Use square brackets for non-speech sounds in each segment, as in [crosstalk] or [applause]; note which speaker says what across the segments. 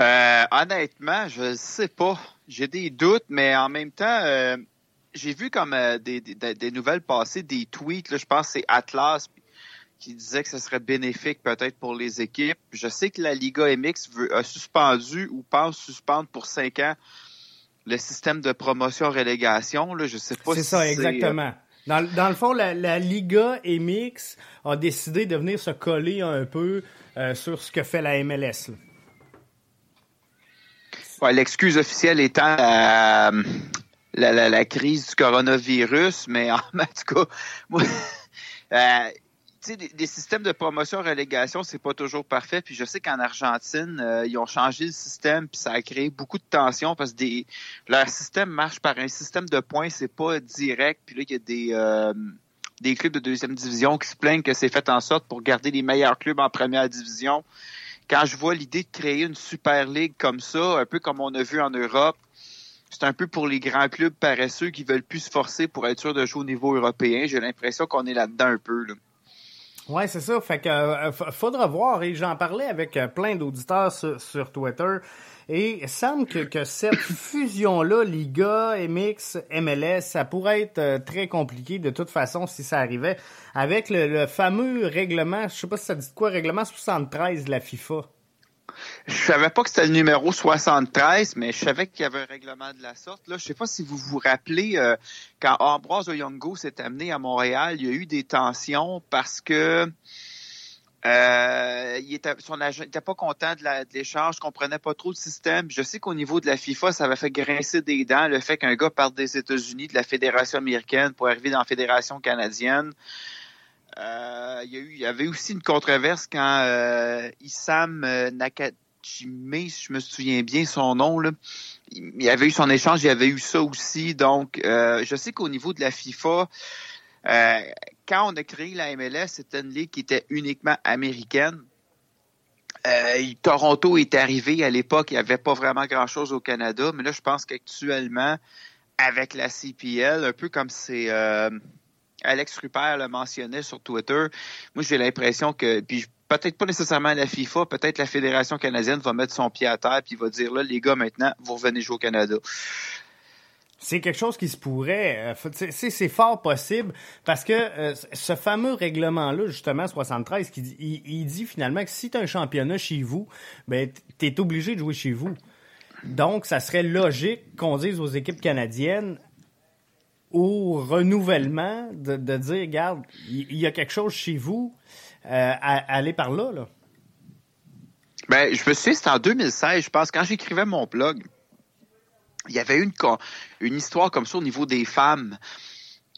Speaker 1: Euh, honnêtement, je sais pas. J'ai des doutes, mais en même temps, euh, j'ai vu comme euh, des, des, des nouvelles passer, des tweets. Là, je pense que c'est Atlas qui disait que ce serait bénéfique peut-être pour les équipes. Je sais que la Liga MX veut, a suspendu ou pense suspendre pour cinq ans le système de promotion-relégation. Là, je sais pas
Speaker 2: C'est
Speaker 1: si
Speaker 2: ça, exactement. Dans, dans le fond, la, la Liga MX a décidé de venir se coller un peu euh, sur ce que fait la MLS. là.
Speaker 1: Ouais, L'excuse officielle étant la, la, crise du coronavirus, mais en, [laughs] tout cas, moi, [laughs] euh, des systèmes de promotion-relégation, c'est pas toujours parfait. Puis je sais qu'en Argentine, euh, ils ont changé le système, puis ça a créé beaucoup de tensions parce que des, leur système marche par un système de points, c'est pas direct. Puis là, il y a des euh, des clubs de deuxième division qui se plaignent que c'est fait en sorte pour garder les meilleurs clubs en première division. Quand je vois l'idée de créer une super ligue comme ça, un peu comme on a vu en Europe, c'est un peu pour les grands clubs paresseux qui veulent plus se forcer pour être sûr de jouer au niveau européen. J'ai l'impression qu'on est là-dedans un peu. Là.
Speaker 2: Ouais, c'est ça. Fait que euh, faudra voir. Et j'en parlais avec euh, plein d'auditeurs sur, sur Twitter. Et il semble que, que cette [coughs] fusion-là, Liga, MX, MLS, ça pourrait être euh, très compliqué de toute façon si ça arrivait. Avec le, le fameux règlement, je sais pas si ça dit quoi, règlement 73 de la FIFA.
Speaker 1: Je savais pas que c'était le numéro 73, mais je savais qu'il y avait un règlement de la sorte. Là, je sais pas si vous vous rappelez euh, quand Ambroise Oyongo s'est amené à Montréal, il y a eu des tensions parce que euh, son agent n'était pas content de l'échange, comprenait pas trop le système. Je sais qu'au niveau de la FIFA, ça avait fait grincer des dents le fait qu'un gars parte des États-Unis, de la fédération américaine, pour arriver dans la fédération canadienne. Euh, il, y avait aussi une controverse quand euh, Issam euh, Nakajime, si je me souviens bien son nom, il y avait eu son échange, il y avait eu ça aussi. Donc, euh, je sais qu'au niveau de la FIFA, quand on a créé la MLS, c'était une ligue qui était uniquement américaine. Toronto est arrivé à l'époque, il n'y avait pas vraiment grand-chose au Canada, mais là, je pense qu'actuellement, avec la CPL, un peu comme c'est Alex Rupert le mentionnait sur Twitter, moi j'ai l'impression que, puis peut-être pas nécessairement la FIFA, peut-être la Fédération canadienne va mettre son pied à terre puis va dire là, les gars, maintenant, vous revenez jouer au Canada.
Speaker 2: C'est quelque chose qui se pourrait. euh, C'est fort possible parce que euh, ce fameux règlement-là, justement, 73, qui dit, il, dit finalement que si tu un championnat chez vous, ben, tu es obligé de jouer chez vous. Donc, ça serait logique qu'on dise aux équipes canadiennes au renouvellement de, dire, regarde, il y, a quelque chose chez vous, euh, allez par là. là.
Speaker 1: Ben, je me souviens, c'était en 2016, je pense, quand j'écrivais mon blog, il y avait une, une histoire comme ça au niveau des femmes.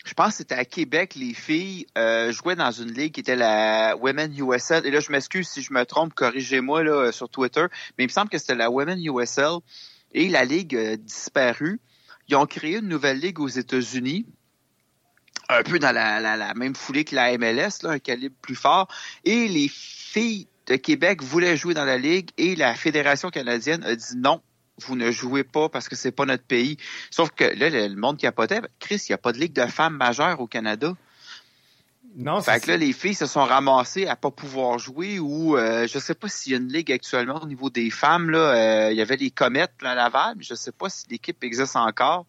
Speaker 1: Je pense que c'était à Québec, les filles euh, jouaient dans une ligue qui était la Women USL. Et là, je m'excuse si je me trompe, corrigez-moi euh, sur Twitter, mais il me semble que c'était la Women USL et la ligue a disparu. Ils ont créé une nouvelle ligue aux États-Unis. un peu dans la, même foulée que la MLS, un calibre plus fort. Et les filles de Québec voulaient jouer dans la Ligue et la Fédération canadienne a dit non, vous ne jouez pas parce que c'est pas notre pays. Sauf que là, le, monde capotait. Chris, il n'y a pas de Ligue de femmes majeure au Canada.
Speaker 2: Non,
Speaker 1: fait que là, les filles se sont ramassées à pas pouvoir jouer ou euh, je sais pas s'il y a une ligue actuellement au niveau des femmes. Là, euh, il y avait les comètes à Laval, mais je sais pas si l'équipe existe encore.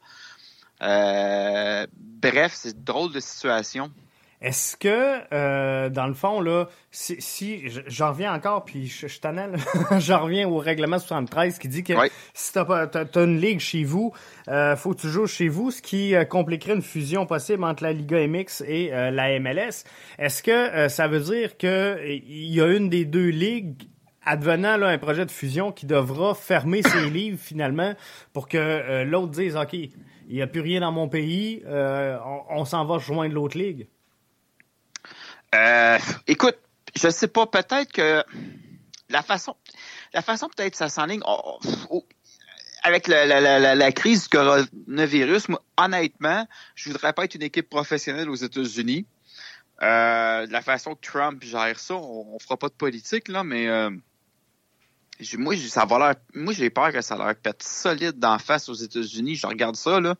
Speaker 1: Euh, bref, c'est drôle de situation.
Speaker 2: Est-ce que, euh, dans le fond, là, si, si j'en reviens encore, puis je, je j'en [laughs] reviens au règlement 73 qui dit que si t'as pas t'as, une ligue chez vous, euh, faut que tu joues chez vous, ce qui euh, compliquerait une fusion possible entre la Liga MX et euh, la MLS. Est-ce que euh, ça veut dire que il y a une des deux ligues advenant là, un projet de fusion qui devra fermer ses [coughs] livres finalement pour que l'autre dise OK, il n'y a plus rien dans mon pays, on, on s'en va rejoindre l'autre ligue?
Speaker 1: Euh, écoute, je sais pas, peut-être que la façon, la façon peut-être ça s'enligne avec la, crise du coronavirus. Moi, honnêtement, je voudrais pas être une équipe professionnelle aux États-Unis. Euh, la façon que Trump gère ça, on, on fera pas de politique là, mais euh, moi, ça va l'air, moi, j'ai peur que ça leur pète solide d'en face aux États-Unis. Je regarde ça, là,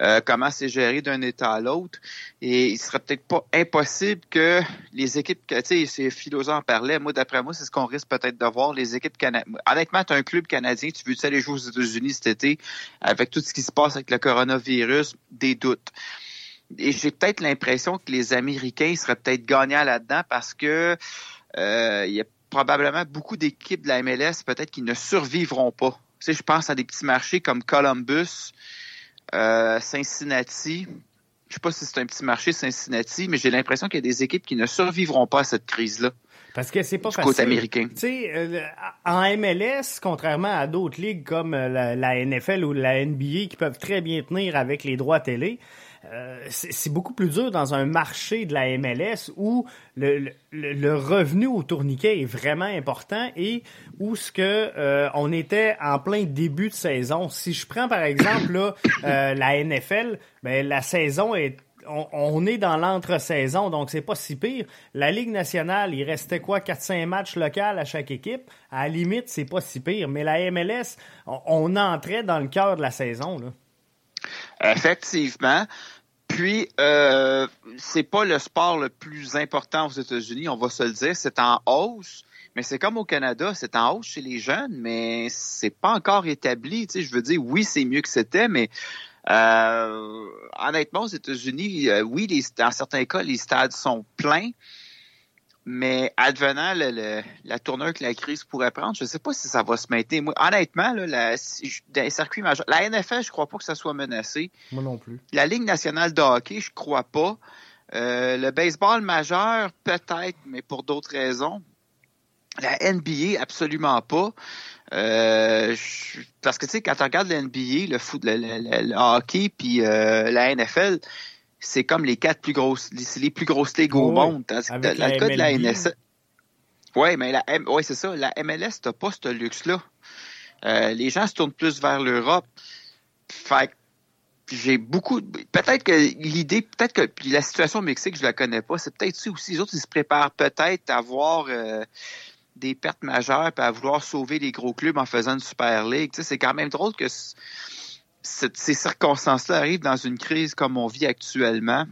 Speaker 1: euh, comment c'est géré d'un État à l'autre. Et il serait peut-être pas impossible que les équipes, tu sais, ces philosophes en parlaient. Moi, d'après moi, c'est ce qu'on risque peut-être de voir. Les équipes canadiennes. Honnêtement, tu un club canadien, tu veux aller jouer aux États-Unis cet été, avec tout ce qui se passe avec le coronavirus, des doutes. Et j'ai peut-être l'impression que les Américains seraient peut-être gagnants là-dedans parce que euh, il y a probablement beaucoup d'équipes de la MLS peut-être qui ne survivront pas. Tu sais, je pense à des petits marchés comme Columbus, euh, Cincinnati. Je sais pas si c'est un petit marché Cincinnati, mais j'ai l'impression qu'il y a des équipes qui ne survivront pas à cette crise-là.
Speaker 2: Parce que c'est pas
Speaker 1: du
Speaker 2: facile.
Speaker 1: côté américain.
Speaker 2: Tu sais, euh, en MLS, contrairement à d'autres ligues comme euh, la, la, NFL ou la NBA qui peuvent très bien tenir avec les droits télé, euh, c'est beaucoup plus dur dans un marché de la MLS où le, revenu au tourniquet est vraiment important et où ce que euh, on était en plein début de saison. Si je prends par exemple euh, la NFL, ben la saison est on, est dans l'entre-saison, donc c'est pas si pire. La Ligue nationale, il restait quoi, 4-5 matchs locaux à chaque équipe? À la limite, c'est pas si pire. Mais la MLS, on, on entrait dans le cœur de la saison. Là.
Speaker 1: Effectivement. Puis, euh, c'est pas le sport le plus important aux États-Unis, on va se le dire. C'est en hausse, mais c'est comme au Canada, c'est en hausse chez les jeunes, mais c'est pas encore établi. Tu sais, je veux dire, oui, c'est mieux que c'était, mais euh, honnêtement, aux États-Unis, euh, oui, dans certains cas, les stades sont pleins, mais advenant le, la tournure que la crise pourrait prendre, je ne sais pas si ça va se maintenir. Moi, honnêtement, là, la, dans les circuits majeurs, la NFL, je crois pas que ça soit menacé.
Speaker 2: Moi non plus.
Speaker 1: La Ligue nationale de hockey, je crois pas. Euh, le baseball majeur, peut-être, mais pour d'autres raisons. La NBA, absolument pas. Euh, je, parce que tu sais, quand tu regardes la NBA, le foot, le hockey, puis euh, la NFL, c'est comme les quatre plus grosses, c'est les plus grosses ligues au monde.
Speaker 2: Avec la, la, de la NSA.
Speaker 1: Ouais, mais la M, ouais, c'est ça. La MLS, t'as pas ce luxe-là. Euh, les gens se tournent plus vers l'Europe. Fait j'ai beaucoup. Peut-être que l'idée, peut-être que puis la situation au Mexique, je la connais pas. C'est peut-être ça aussi. Les autres, ils se préparent peut-être à avoir euh, des pertes majeures et à vouloir sauver les gros clubs en faisant une Super League. Tu sais, c'est quand même drôle que ces circonstances-là arrivent dans une crise comme on vit actuellement.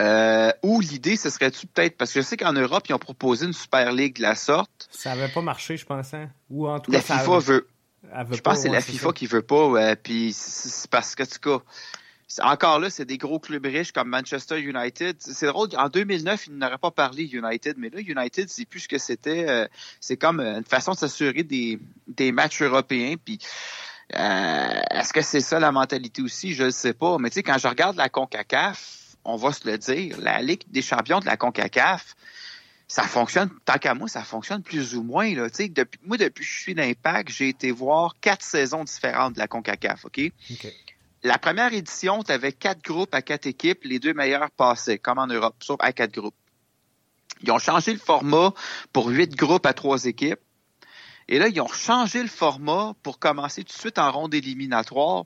Speaker 1: Euh, ou l'idée, ce serait-tu peut-être, parce que je sais qu'en Europe, ils ont proposé une Super League de la sorte.
Speaker 2: Ça n'avait pas marché, je pense. Hein? Ou en tout
Speaker 1: la
Speaker 2: cas,
Speaker 1: FIFA veut.
Speaker 2: veut.
Speaker 1: Je pense que c'est la FIFA ça. qui veut pas. Ouais, puis c'est parce que, en tout cas, encore là, c'est des gros clubs riches comme Manchester United. C'est drôle, en 2009, ils n'auraient pas parlé United, mais là, United, c'est plus ce que c'était. Euh, c'est comme une façon de s'assurer des, des matchs européens. Puis euh, est-ce que c'est ça la mentalité aussi? Je ne sais pas. Mais tu sais, quand je regarde la CONCACAF, on va se le dire, la Ligue des champions de la CONCACAF, ça fonctionne, tant qu'à moi, ça fonctionne plus ou moins. Là. Tu sais, depuis, moi, depuis que je suis d'Impact, j'ai été voir quatre saisons différentes de la CONCACAF, OK?
Speaker 2: okay.
Speaker 1: La première édition, tu avais quatre groupes à quatre équipes, les deux meilleurs passaient, comme en Europe, sauf à quatre groupes. Ils ont changé le format pour huit groupes à trois équipes. Et là, ils ont changé le format pour commencer tout de suite en ronde éliminatoire.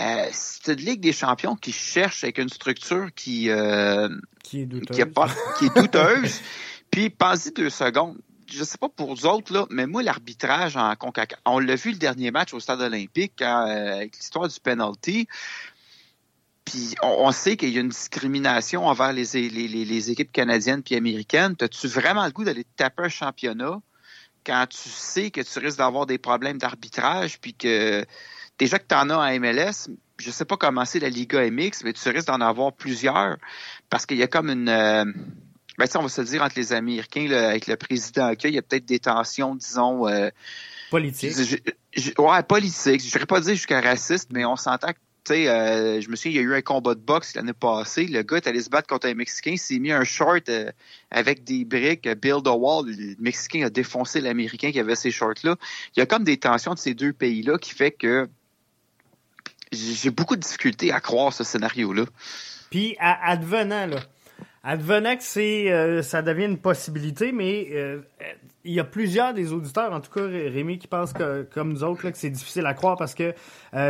Speaker 1: Euh, c'est une Ligue des champions qui cherche avec une structure qui, euh,
Speaker 2: Qui est douteuse.
Speaker 1: qui, pas, qui est douteuse. [laughs] Puis, pensez deux secondes. Je sais pas pour vous autres, là, mais moi, l'arbitrage en CONCACAF, on l'a vu le dernier match au stade olympique euh, avec l'histoire du penalty. Puis on, sait qu'il y a une discrimination envers les, les, les, les équipes canadiennes puis américaines. As-tu vraiment le goût d'aller te taper un championnat? Quand tu sais que tu risques d'avoir des problèmes d'arbitrage puis que déjà que tu en as en MLS, je sais pas comment c'est la Liga MX, mais tu risques d'en avoir plusieurs parce qu'il y a comme une... euh, ben, on va se le dire entre les Américains, là, avec le président il y a peut-être des tensions, disons, euh,
Speaker 2: Politique.
Speaker 1: je- je- ouais, politique. Je dirais pas dire jusqu'à raciste, mais on s'entend que, tu sais, euh, je me souviens, il y a eu un combat de boxe l'année passée. Le gars est allé se battre contre un Mexicain, il s'est mis un short euh, avec des briques, euh, build a wall. Le Mexicain a défoncé l'Américain qui avait ces shorts-là. Il y a comme des tensions de ces deux pays-là qui fait que j'ai beaucoup de difficultés à croire ce scénario-là.
Speaker 2: Puis, à- advenant, là, advenant que c'est, euh, ça devient une possibilité, mais euh, euh, il y a plusieurs des auditeurs, en tout cas Rémi, qui pensent que, comme nous autres que c'est difficile à croire parce que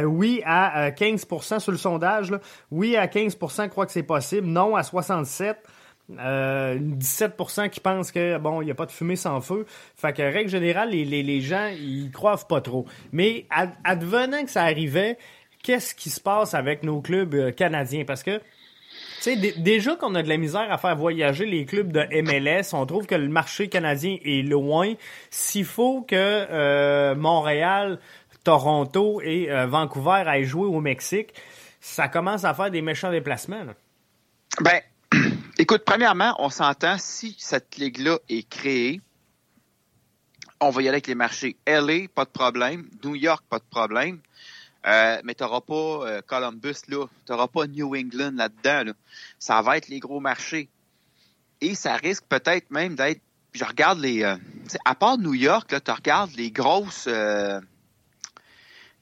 Speaker 2: oui, à euh, 15% sur le sondage, oui, à 15% croient que c'est possible, non à 67%. Euh, 17% qui pensent que bon, il n'y a pas de fumée sans feu. Fait que règle générale, les, les, gens ils croient pas trop. Mais ad- advenant que ça arrivait, qu'est-ce qui se passe avec nos clubs canadiens? Parce que sais, dé- déjà qu'on a de la misère à faire voyager les clubs de MLS, on trouve que le marché canadien est loin. S'il faut que euh, Montréal, Toronto et euh, Vancouver aillent jouer au Mexique, ça commence à faire des méchants déplacements. là.
Speaker 1: Ben, [clears throat] écoute, premièrement, on s'entend, si cette ligue-là est créée, on va y aller avec les marchés. LA, pas de problème. New York, pas de problème. Euh, mais t'auras pas euh, Columbus, là. T'auras pas New England là-dedans, là. Ça va être les gros marchés. Et ça risque peut-être même d'être. Je regarde les. euh, à part New York, là, tu regardes les grosses. euh,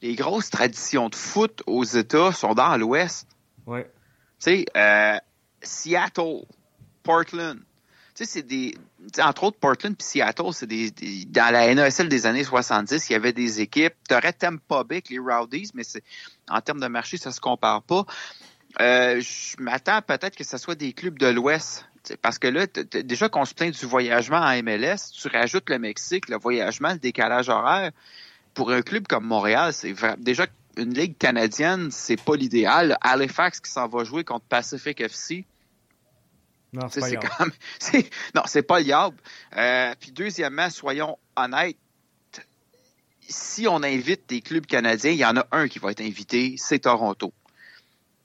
Speaker 1: les grosses traditions de foot aux États sont dans l'Ouest.
Speaker 2: Ouais.
Speaker 1: Tu sais, euh, Seattle, Portland. Sais, c'est des. entre autres, Portland puis Seattle, c'est des, Dans la NASL des années 70, il y avait des équipes. Tu aurais Tampa Bay avec les Rowdies, mais c'est en termes de marché, ça se compare pas. Euh, je m'attends peut-être que ce soit des clubs de l'Ouest. Parce que là, déjà qu'on se plaint du voyagement en MLS, tu rajoutes le Mexique, le voyagement, le décalage horaire. Pour un club comme Montréal, c'est déjà une ligue canadienne, c'est pas l'idéal. Halifax qui s'en va jouer contre Pacific FC,
Speaker 2: Non, c'est pas
Speaker 1: quand même, [laughs] c'est- non, c'est pas liable. Euh, puis deuxièmement, soyons honnêtes, si on invite des clubs canadiens, il y en a un qui va être invité, c'est Toronto.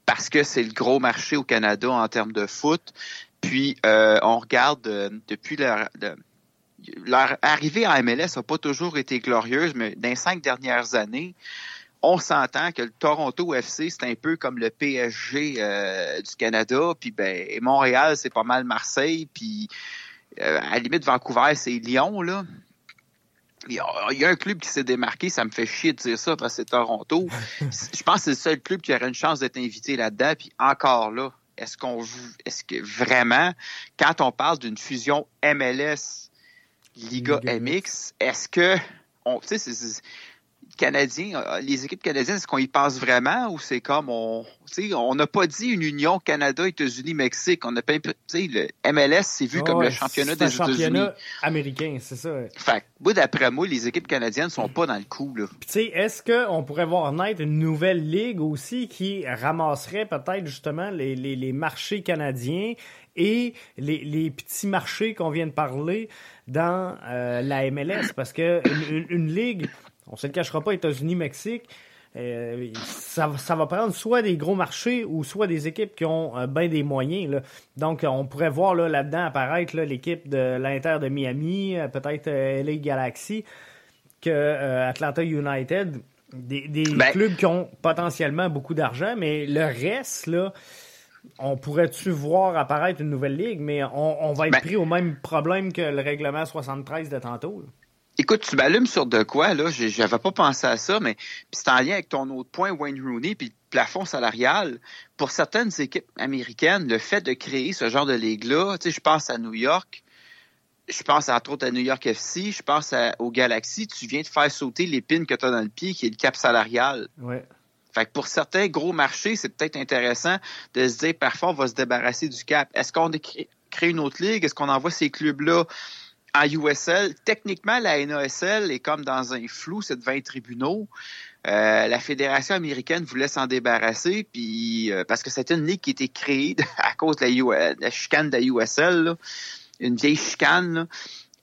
Speaker 1: Parce que c'est le gros marché au Canada en termes de foot. Puis euh, on regarde euh, depuis leur, le- leur arrivée en MLS n'a pas toujours été glorieuse, mais dans les cinq dernières années, on s'entend que le Toronto FC, c'est un peu comme le PSG euh, du Canada, puis ben Montréal, c'est pas mal Marseille, puis euh, à la limite Vancouver, c'est Lyon, là. Il y, a, il y a un club qui s'est démarqué, ça me fait chier de dire ça parce que c'est Toronto. [laughs] Je pense que c'est le seul club qui aurait une chance d'être invité là-dedans, puis encore là, est-ce qu'on est-ce que vraiment, quand on parle d'une fusion MLS Liga,
Speaker 2: Liga
Speaker 1: MX, est-ce que on, tu sais, c'est- c'est- Canadiens, euh, les équipes canadiennes, est-ce qu'on y pense vraiment ou c'est comme on, tu sais, on n'a pas dit une union Canada, États-Unis, Mexique. On a pas, tu sais, le MLS, c'est vu comme le championnat des États-Unis.
Speaker 2: championnat américain, c'est ça.
Speaker 1: Fait moi, d'après moi, les équipes canadiennes sont pas dans le coup, là.
Speaker 2: Puis, tu sais, est-ce qu'on pourrait voir naître une nouvelle ligue aussi qui ramasserait peut-être justement les, les, les marchés canadiens et les, les petits marchés qu'on vient de parler dans euh, la MLS? Parce que une, une- une ligue, on se le cachera pas, États-Unis, Mexique, euh, ça, ça va prendre soit des gros marchés ou soit des équipes qui ont euh, bien des moyens. Là. Donc, on pourrait voir là, là-dedans apparaître l'équipe de l'Inter de Miami, euh, peut-être euh, LA Galaxy que euh, Atlanta United, des, des
Speaker 1: Ben-
Speaker 2: clubs qui ont potentiellement beaucoup d'argent, mais le reste, là, on pourrait-tu voir apparaître une nouvelle ligue, mais on, on va être
Speaker 1: Ben-
Speaker 2: pris au même problème que le règlement 73 de tantôt. là.
Speaker 1: Écoute, tu m'allumes sur de quoi, là? J'avais pas pensé à ça, mais c'est en lien avec ton autre point, Wayne Rooney, puis le plafond salarial. Pour certaines équipes américaines, le fait de créer ce genre de ligue-là, tu sais, je pense à New York, je pense entre autres à New York FC, je pense à- au Galaxy, tu viens de faire sauter l'épine que tu as dans le pied, qui est le cap salarial.
Speaker 2: Ouais.
Speaker 1: Fait que pour certains gros marchés, c'est peut-être intéressant de se dire parfois on va se débarrasser du cap. Est-ce qu'on crée une autre ligue? Est-ce qu'on envoie ces clubs-là en USL? Techniquement, la NASL est comme dans un flou, c'est 20 tribunaux. Euh, la fédération américaine voulait s'en débarrasser, puis euh, parce que c'était une ligue qui était créée [laughs] à cause de la, chicane de la USL, une vieille chicane.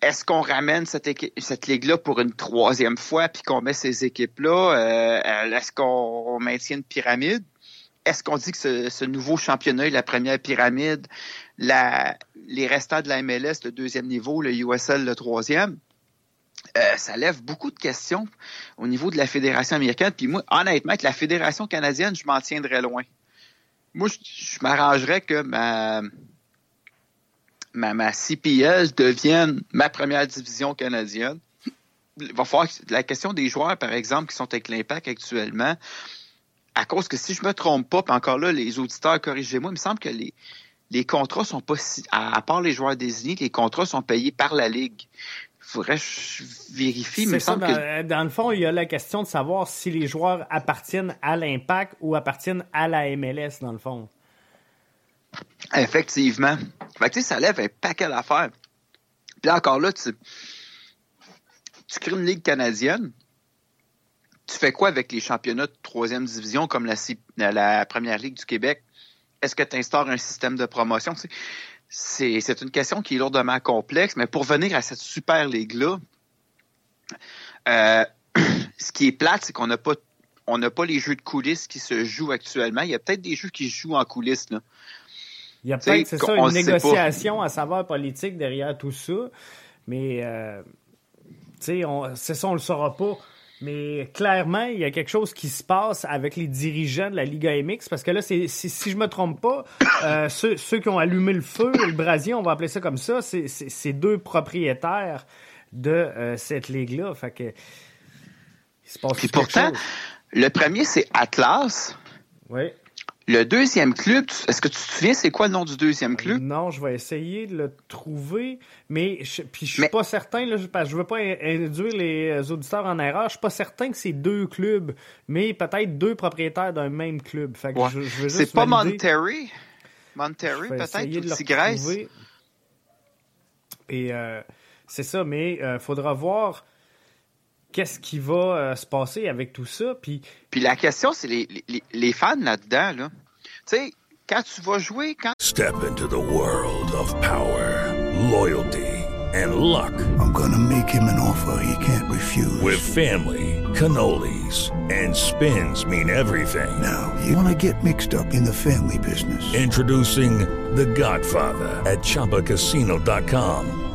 Speaker 1: Est-ce qu'on ramène cette, ligue-là pour une troisième fois, puis qu'on met ces équipes-là? Euh, est-ce qu'on maintient une pyramide? Est-ce qu'on dit que ce, nouveau championnat la première pyramide, les restants de la MLS, le deuxième niveau, le USL, le troisième? Euh, ça lève beaucoup de questions au niveau de la fédération américaine. Puis moi, honnêtement, avec la fédération canadienne, je m'en tiendrais loin. Moi, je, m'arrangerais que ma, ma, ma, CPL devienne ma première division canadienne. Il va falloir la question des joueurs, par exemple, qui sont avec l'impact actuellement, à cause que si je me trompe pas, puis encore là, les auditeurs, corrigez-moi, il me semble que les, les contrats sont pas si, à, part les joueurs désignés, les contrats sont payés par la Ligue faudrait que je vérifie. Mais
Speaker 2: ça,
Speaker 1: dans,
Speaker 2: que... dans, le fond, il y a la question de savoir si les joueurs appartiennent à l'Impact ou appartiennent à la MLS, dans le fond.
Speaker 1: Effectivement. Fait que, ça lève un paquet d'affaires. Puis encore là, tu, tu crées une ligue canadienne. Tu fais quoi avec les championnats de troisième division comme la, la première ligue du Québec? Est-ce que tu instaures un système de promotion? c'est une question qui est lourdement complexe, mais pour venir à cette super ligue-là, euh, [clears throat] ce qui est plate, c'est qu'on n'a pas on n'a pas les jeux de coulisses qui se jouent actuellement. Il y a peut-être des jeux qui se jouent en coulisses. Là.
Speaker 2: Il y a peut-être, c'est ça, une négociation à savoir politique derrière tout ça. Mais, euh, tu sais, c'est ça, on le saura pas. Mais clairement, il y a quelque chose qui se passe avec les dirigeants de la Liga MX parce que là, c'est, si, si je me trompe pas, euh, ceux, ceux, qui ont allumé le feu, le brasier, on va appeler ça comme ça, c'est, c'est, deux propriétaires de euh, cette ligue-là. Fait que
Speaker 1: il se passe Puis pourtant, le premier c'est Atlas.
Speaker 2: Oui.
Speaker 1: Le deuxième club, est-ce que tu te souviens, c'est quoi le nom du deuxième club?
Speaker 2: Non, je vais essayer de le trouver, mais je, puis je suis pas certain, là, parce que je veux pas induire les auditeurs en erreur, je suis pas certain que c'est deux clubs, mais peut-être deux propriétaires d'un même club. Fait que je, je veux
Speaker 1: C'est pas Monterrey? Monterrey, peut-être, ou Tigresse?
Speaker 2: Et euh, c'est ça, mais euh, faudra voir qu'est-ce qui va euh, se passer avec tout ça. Puis,
Speaker 1: puis la question, c'est les, les, les, fans là-dedans. Là. Tu sais, quand tu vas jouer, quand...
Speaker 3: Step into the world of power, loyalty and luck.
Speaker 4: I'm gonna make him an offer he can't refuse.
Speaker 3: With family, cannolis and spins mean everything.
Speaker 4: Now, you wanna get mixed up in the family business?
Speaker 3: Introducing The Godfather at ChumbaCasino.com.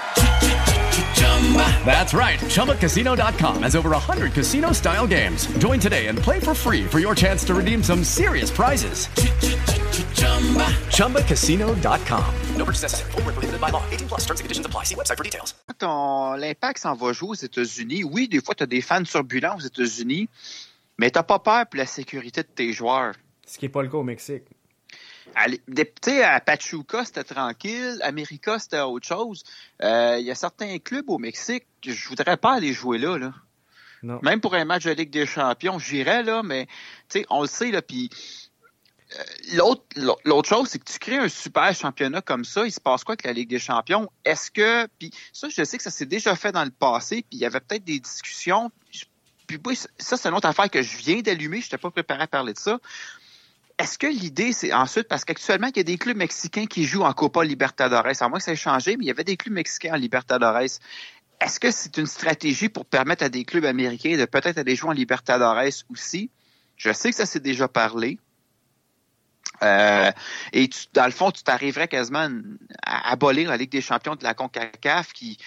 Speaker 5: That's right. ChumbaCasino.com has over 100 casino style games. Join today and play for free for your chance to redeem some serious prizes. ChumbaCasino.com. No purchase necessary. Full prohibited by law. 18 plus terms and conditions apply. See website for details.
Speaker 1: L'impact s'en va jouer aux États-Unis. Oui, des fois, tu as des fans turbulents aux États-Unis, mais tu pas peur pour la sécurité de tes joueurs.
Speaker 2: Ce qui n'est pas le cas au Mexique.
Speaker 1: Sais, à Pachuca, c'était tranquille. América, c'était autre chose. Euh, il y a certains clubs au Mexique que je voudrais pas aller jouer là. là.
Speaker 2: Non.
Speaker 1: Même pour un match de Ligue des Champions, j'irais là, mais on le sait, là, puis euh, l'autre, l'autre chose, c'est que tu crées un super championnat comme ça, il se passe quoi avec la Ligue des Champions? Est-ce que, puis ça, je sais que ça s'est déjà fait dans le passé, puis il y avait peut-être des discussions, puis ça, c'est une autre affaire que je viens d'allumer, je n'étais pas préparé à parler de ça. Est-ce que l'idée, c'est ensuite, parce qu'actuellement, il y a des clubs mexicains qui jouent en Copa Libertadores, à moins que ça ait changé, mais il y avait des clubs mexicains en Libertadores. Est-ce que c'est une stratégie pour permettre à des clubs américains de peut-être aller jouer en Libertadores aussi? Je sais que ça s'est déjà parlé. Euh, et tu, dans le fond, tu t'arriverais quasiment à abolir la Ligue des champions de la CONCACAF qui,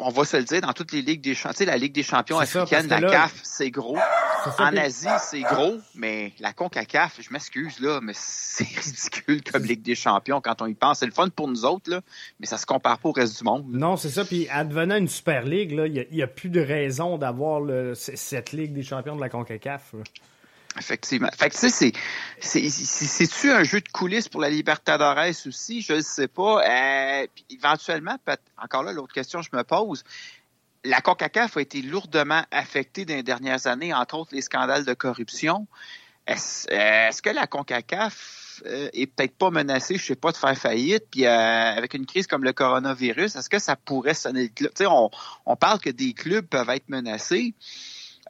Speaker 1: on va se le dire, dans toutes les ligues des champions, tu sais, la Ligue des champions africaine, la CAF, c'est gros. En Asie, c'est gros, mais la CONCACAF, je m'excuse, là, mais c'est [laughs] ridicule comme Ligue des champions quand on y pense. C'est le fun pour nous autres, là, mais ça se compare pas au reste du monde.
Speaker 2: Non, c'est ça. Puis, advenant une Super League, il n'y a, plus de raison d'avoir cette Ligue des champions de la CONCACAF.
Speaker 1: Effectivement. Fait que tu sais, c'est-tu un jeu de coulisses pour la Libertadores aussi? Je ne sais pas. Euh, éventuellement, encore là, l'autre question que je me pose, la CONCACAF a été lourdement affectée dans les dernières années, entre autres les scandales de corruption. Est-ce que la CONCACAF euh, est peut-être pas menacée, je sais pas, de faire faillite, puis euh, avec une crise comme le coronavirus, est-ce que ça pourrait sonner le club? On, parle que des clubs peuvent être menacés.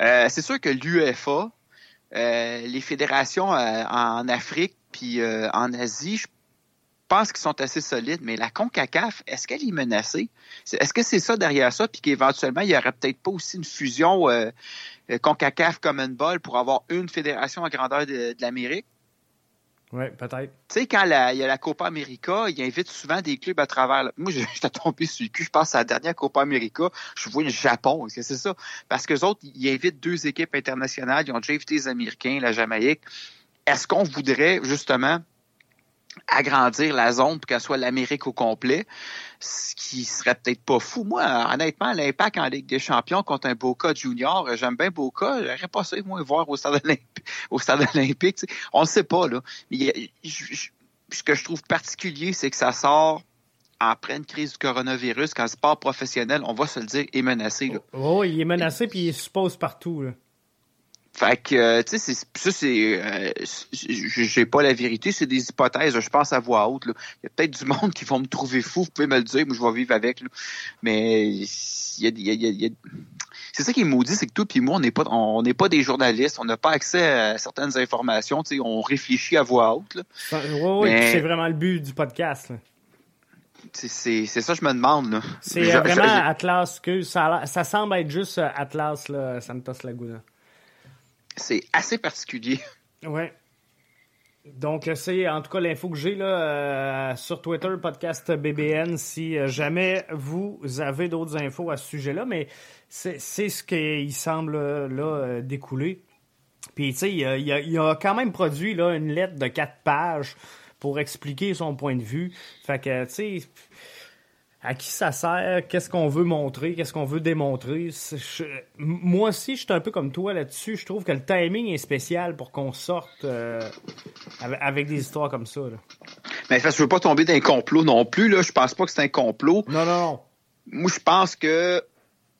Speaker 1: Euh, c'est sûr que l'UEFA, les fédérations en Afrique puis en Asie, je pense qu'ils sont assez solides, mais la CONCACAF, est-ce qu'elle est menacée? Est-ce que c'est ça derrière ça, puis qu'éventuellement, il n'y aurait peut-être pas aussi une fusion euh, euh, CONCACAF Common Ball pour avoir une fédération à grandeur de, l'Amérique?
Speaker 2: Oui, peut-être.
Speaker 1: Tu sais, quand il y a la Copa América, il invite souvent des clubs à travers. Moi, [laughs] j'étais tombé sur le cul. Je pense à la dernière Copa América, je vois le Japon. C'est ça? Parce que autres, ils invitent deux équipes internationales. Ils ont déjà invité les Américains, la Jamaïque. Est-ce qu'on voudrait, justement, agrandir la zone pour qu'elle soit l'Amérique au complet, ce qui serait peut-être pas fou. Moi, honnêtement, l'impact en Ligue des Champions contre un Boca Junior, j'aime bien Boca, j'aurais pas ça, moi, voir au stade olympique. Au stade olympique On ne sait pas, là. Ce que je trouve particulier, c'est que ça sort en pleine crise du coronavirus, quand le sport professionnel, on va se le dire, est menacé. Là.
Speaker 2: Oh, il est menacé puis il se pose partout. Là.
Speaker 1: Fait que, euh, tu sais, ça, c'est. Euh, j'ai pas la vérité, c'est des hypothèses, je pense à voix haute. Il y a peut-être du monde qui vont me trouver fou, vous pouvez me le dire, moi je vais vivre avec. Mais il y a, y a, c'est ça qui est maudit, c'est que toi et moi, on n'est pas, on n'est pas des journalistes, on n'a pas accès à certaines informations, tu sais, on réfléchit à voix haute.
Speaker 2: Oui, c'est vraiment le but du podcast.
Speaker 1: C'est ça je me demande.
Speaker 2: C'est vraiment Atlas, que ça, ça semble être juste euh, Atlas, là, Santos Laguna
Speaker 1: c'est assez particulier. [laughs]
Speaker 2: Ouais. Donc, c'est en tout cas l'info que j'ai là, euh, sur Twitter, podcast BBN, si euh, jamais vous avez d'autres infos à ce sujet-là, mais c'est ce qu'il semble là euh, découler. Puis, tu sais, il, il, a quand même produit là, une lettre de quatre pages pour expliquer son point de vue. Fait que, tu sais à qui ça sert, qu'est-ce qu'on veut montrer, qu'est-ce qu'on veut démontrer. moi aussi, je suis un peu comme toi là-dessus. Je trouve que le timing est spécial pour qu'on sorte euh, avec, des histoires comme ça.
Speaker 1: Mais je veux pas tomber dans un complot non plus. Là. Je pense pas que c'est un complot.
Speaker 2: Non, non, non.
Speaker 1: Moi, je pense que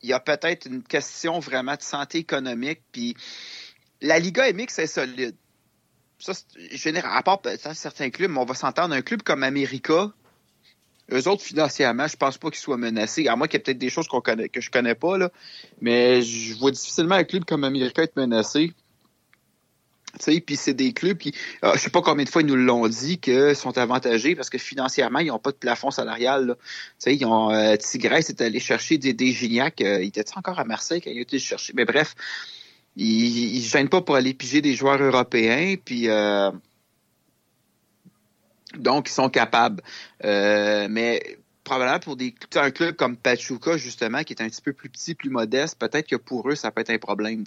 Speaker 1: il y a peut-être une question vraiment de santé économique. Puis la Liga MX est solide. Ça, général, à part certains clubs, on va s'entendre un club comme America, eux autres, financièrement, je pense pas qu'ils soient menacés. À moins qu'il y ait peut-être des choses que je connais pas, là. Mais je vois difficilement un club comme Américain être menacé. Puis c'est des clubs qui, ah, je sais pas combien de fois ils nous l'ont dit, qu'ils sont avantagés parce que financièrement, ils n'ont pas de plafond salarial. sais, Ils ont euh, Tigresse est allé chercher des, des Gignac. Euh, il était encore à Marseille quand il a été cherché. Mais bref, ils ne gênent pas pour aller piger des joueurs européens. Puis euh, donc, ils sont capables. Euh, mais probablement pour des un club comme Pachuca, justement, qui est un petit peu plus petit, plus modeste, peut-être que pour eux, ça peut être un problème.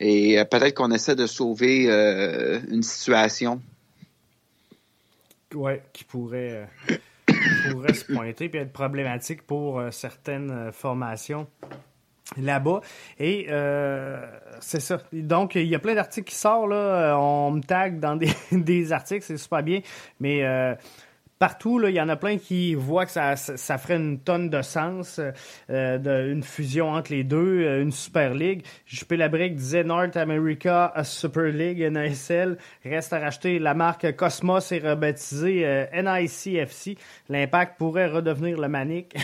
Speaker 1: Et euh, peut-être qu'on essaie de sauver euh, une situation.
Speaker 2: Ouais, qui pourrait, [coughs] pourrait se pointer et être problématique pour certaines formations là-bas. Et euh, c'est ça. Donc, il y a plein d'articles qui sortent. Là. On me tag dans des, [laughs] des articles, c'est super bien. Mais euh, partout, il y en a plein qui voient que ça, ça, ferait une tonne de sens, euh, de, une fusion entre les deux, euh, une Super League. JP Labrique disait North America Super League, NASL, reste à racheter. La marque Cosmos est rebaptisée euh, NICFC. L'impact pourrait redevenir le Manic.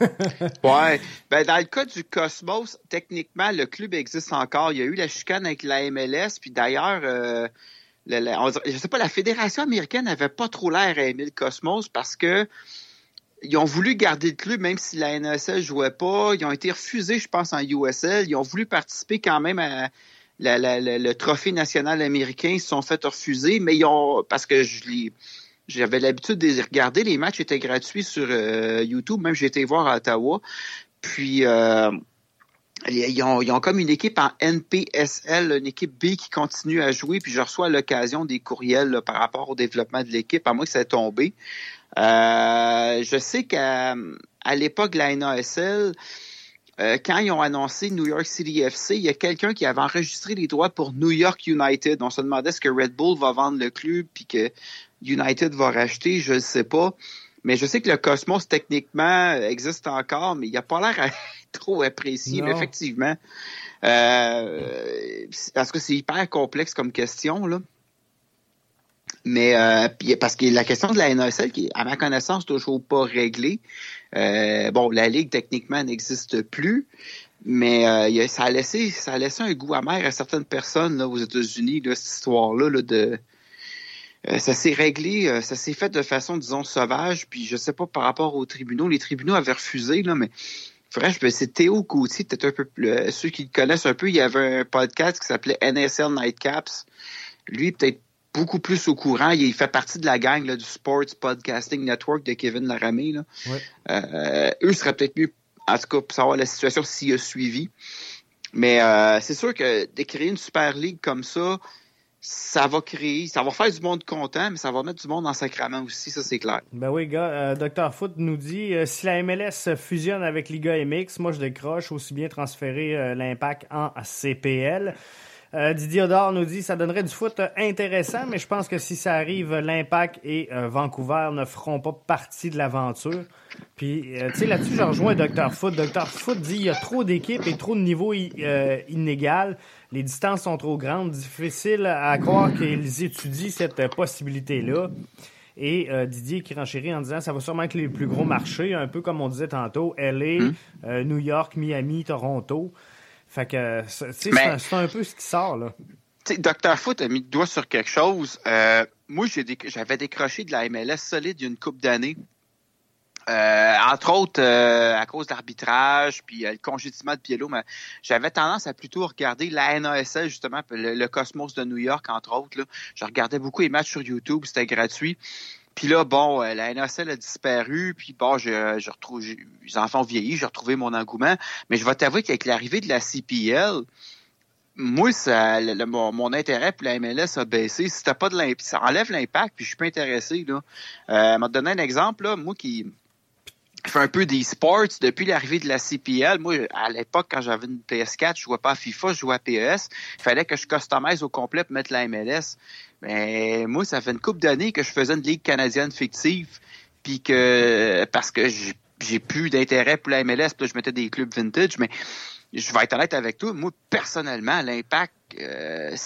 Speaker 2: [laughs]
Speaker 1: ouais. Ben, dans le cas du Cosmos, techniquement, le club existe encore. Il y a eu la chicane avec la MLS, puis d'ailleurs... Euh, je sais pas, la fédération américaine n'avait pas trop l'air à aimer le Cosmos parce que ils ont voulu garder le club même si la NSL jouait pas. Ils ont été refusés, je pense, en USL. Ils ont voulu participer quand même à le trophée national américain. Ils se sont fait refuser, mais ils ont parce que j'avais l'habitude de les regarder. Les matchs étaient gratuits sur euh, YouTube. Même j'ai été voir à Ottawa. Puis euh, ils ont, ils ont comme une équipe en NPSL, une équipe B qui continue à jouer, puis je reçois à l'occasion des courriels là, par rapport au développement de l'équipe, à moins que ça ait tombé. Euh, je sais qu'à à l'époque de la NASL, euh, quand ils ont annoncé New York City FC, il y a quelqu'un qui avait enregistré les droits pour New York United. On se demandait est-ce que Red Bull va vendre le club puis que United va racheter, je ne sais pas. Mais je sais que le Cosmos, techniquement, existe encore, mais il n'a pas l'air trop apprécié. Mais effectivement, euh, parce que c'est hyper complexe comme question, là. Mais euh, parce que la question de la NASL, qui à ma connaissance, toujours pas réglée. Euh, bon, la Ligue, techniquement, n'existe plus. Mais euh, ça, a laissé, ça a laissé un goût amer à certaines personnes là, aux États-Unis, cette histoire-là là, de ça s'est réglé, ça s'est fait de façon, disons, sauvage. Puis je sais pas par rapport aux tribunaux, les tribunaux avaient refusé, là, mais Frère, c'est Théo Gauthier, peut-être un peu plus. Euh, ceux qui le connaissent un peu, il y avait un podcast qui s'appelait NSL Nightcaps. Lui, peut-être beaucoup plus au courant. Il fait partie de la gang là, du Sports Podcasting Network de Kevin Laramé. Là. Euh, eux seraient peut-être mieux, en tout cas, pour savoir la situation s'il a suivi. Mais euh, c'est sûr que d'écrire une Super League comme ça, ça va créer, ça va faire du monde content, mais ça va mettre du monde en sacrament aussi, ça c'est clair.
Speaker 2: Ben oui, gars, Dr Foot nous dit euh, si la MLS fusionne avec Liga MX, moi je décroche aussi bien transférer euh, l'impact en CPL. Didier Odor nous dit ça donnerait du foot intéressant, mais je pense que si ça arrive, l'impact et Vancouver ne feront pas partie de l'aventure. Puis, tu sais, là-dessus, je rejoins Dr Foot. Dr Foot dit il y a trop d'équipes et trop de niveaux inégal les distances sont trop grandes, difficile à croire qu'ils étudient cette possibilité-là. Et euh, Didier qui renchérit en disant ça va sûrement être les plus gros marchés, un peu comme on disait tantôt, LA, hmm. euh, New York, Miami, Toronto. Fait que c'est un peu ce qui sort là.
Speaker 1: Dr. Foot a mis le doigt sur quelque chose. Euh, moi, j'avais décroché de la MLS solide il y a une couple d'années. Euh, entre autres, euh, à cause d'arbitrage, puis euh, le congédiement de Pielo, mais j'avais tendance à plutôt regarder la NASL, justement, le, Cosmos de New York, entre autres. Là. Je regardais beaucoup les matchs sur YouTube, c'était gratuit. Puis là, bon, la NASL a disparu, puis bon, je, retrouve, les enfants vieillis, j'ai retrouvé mon engouement. Mais je vais t'avouer qu'avec l'arrivée de la CPL, moi, ça, mon, intérêt pour la MLS a baissé. Si pas de l'impact, ça enlève l'impact, puis je suis pas intéressé. Là. Euh, m'a donné un exemple, là, moi qui fais un peu des sports depuis l'arrivée de la CPL. Moi, à l'époque, quand j'avais une PS4, je jouais pas à FIFA, je jouais à PES. Il fallait que je customise au complet pour mettre la MLS. Mais moi, ça fait une couple d'années que je faisais une ligue canadienne fictive, puis que parce que j'ai plus d'intérêt pour la MLS, puis là, je mettais des clubs vintage, mais je vais être honnête avec toi, moi, personnellement, l'impact euh,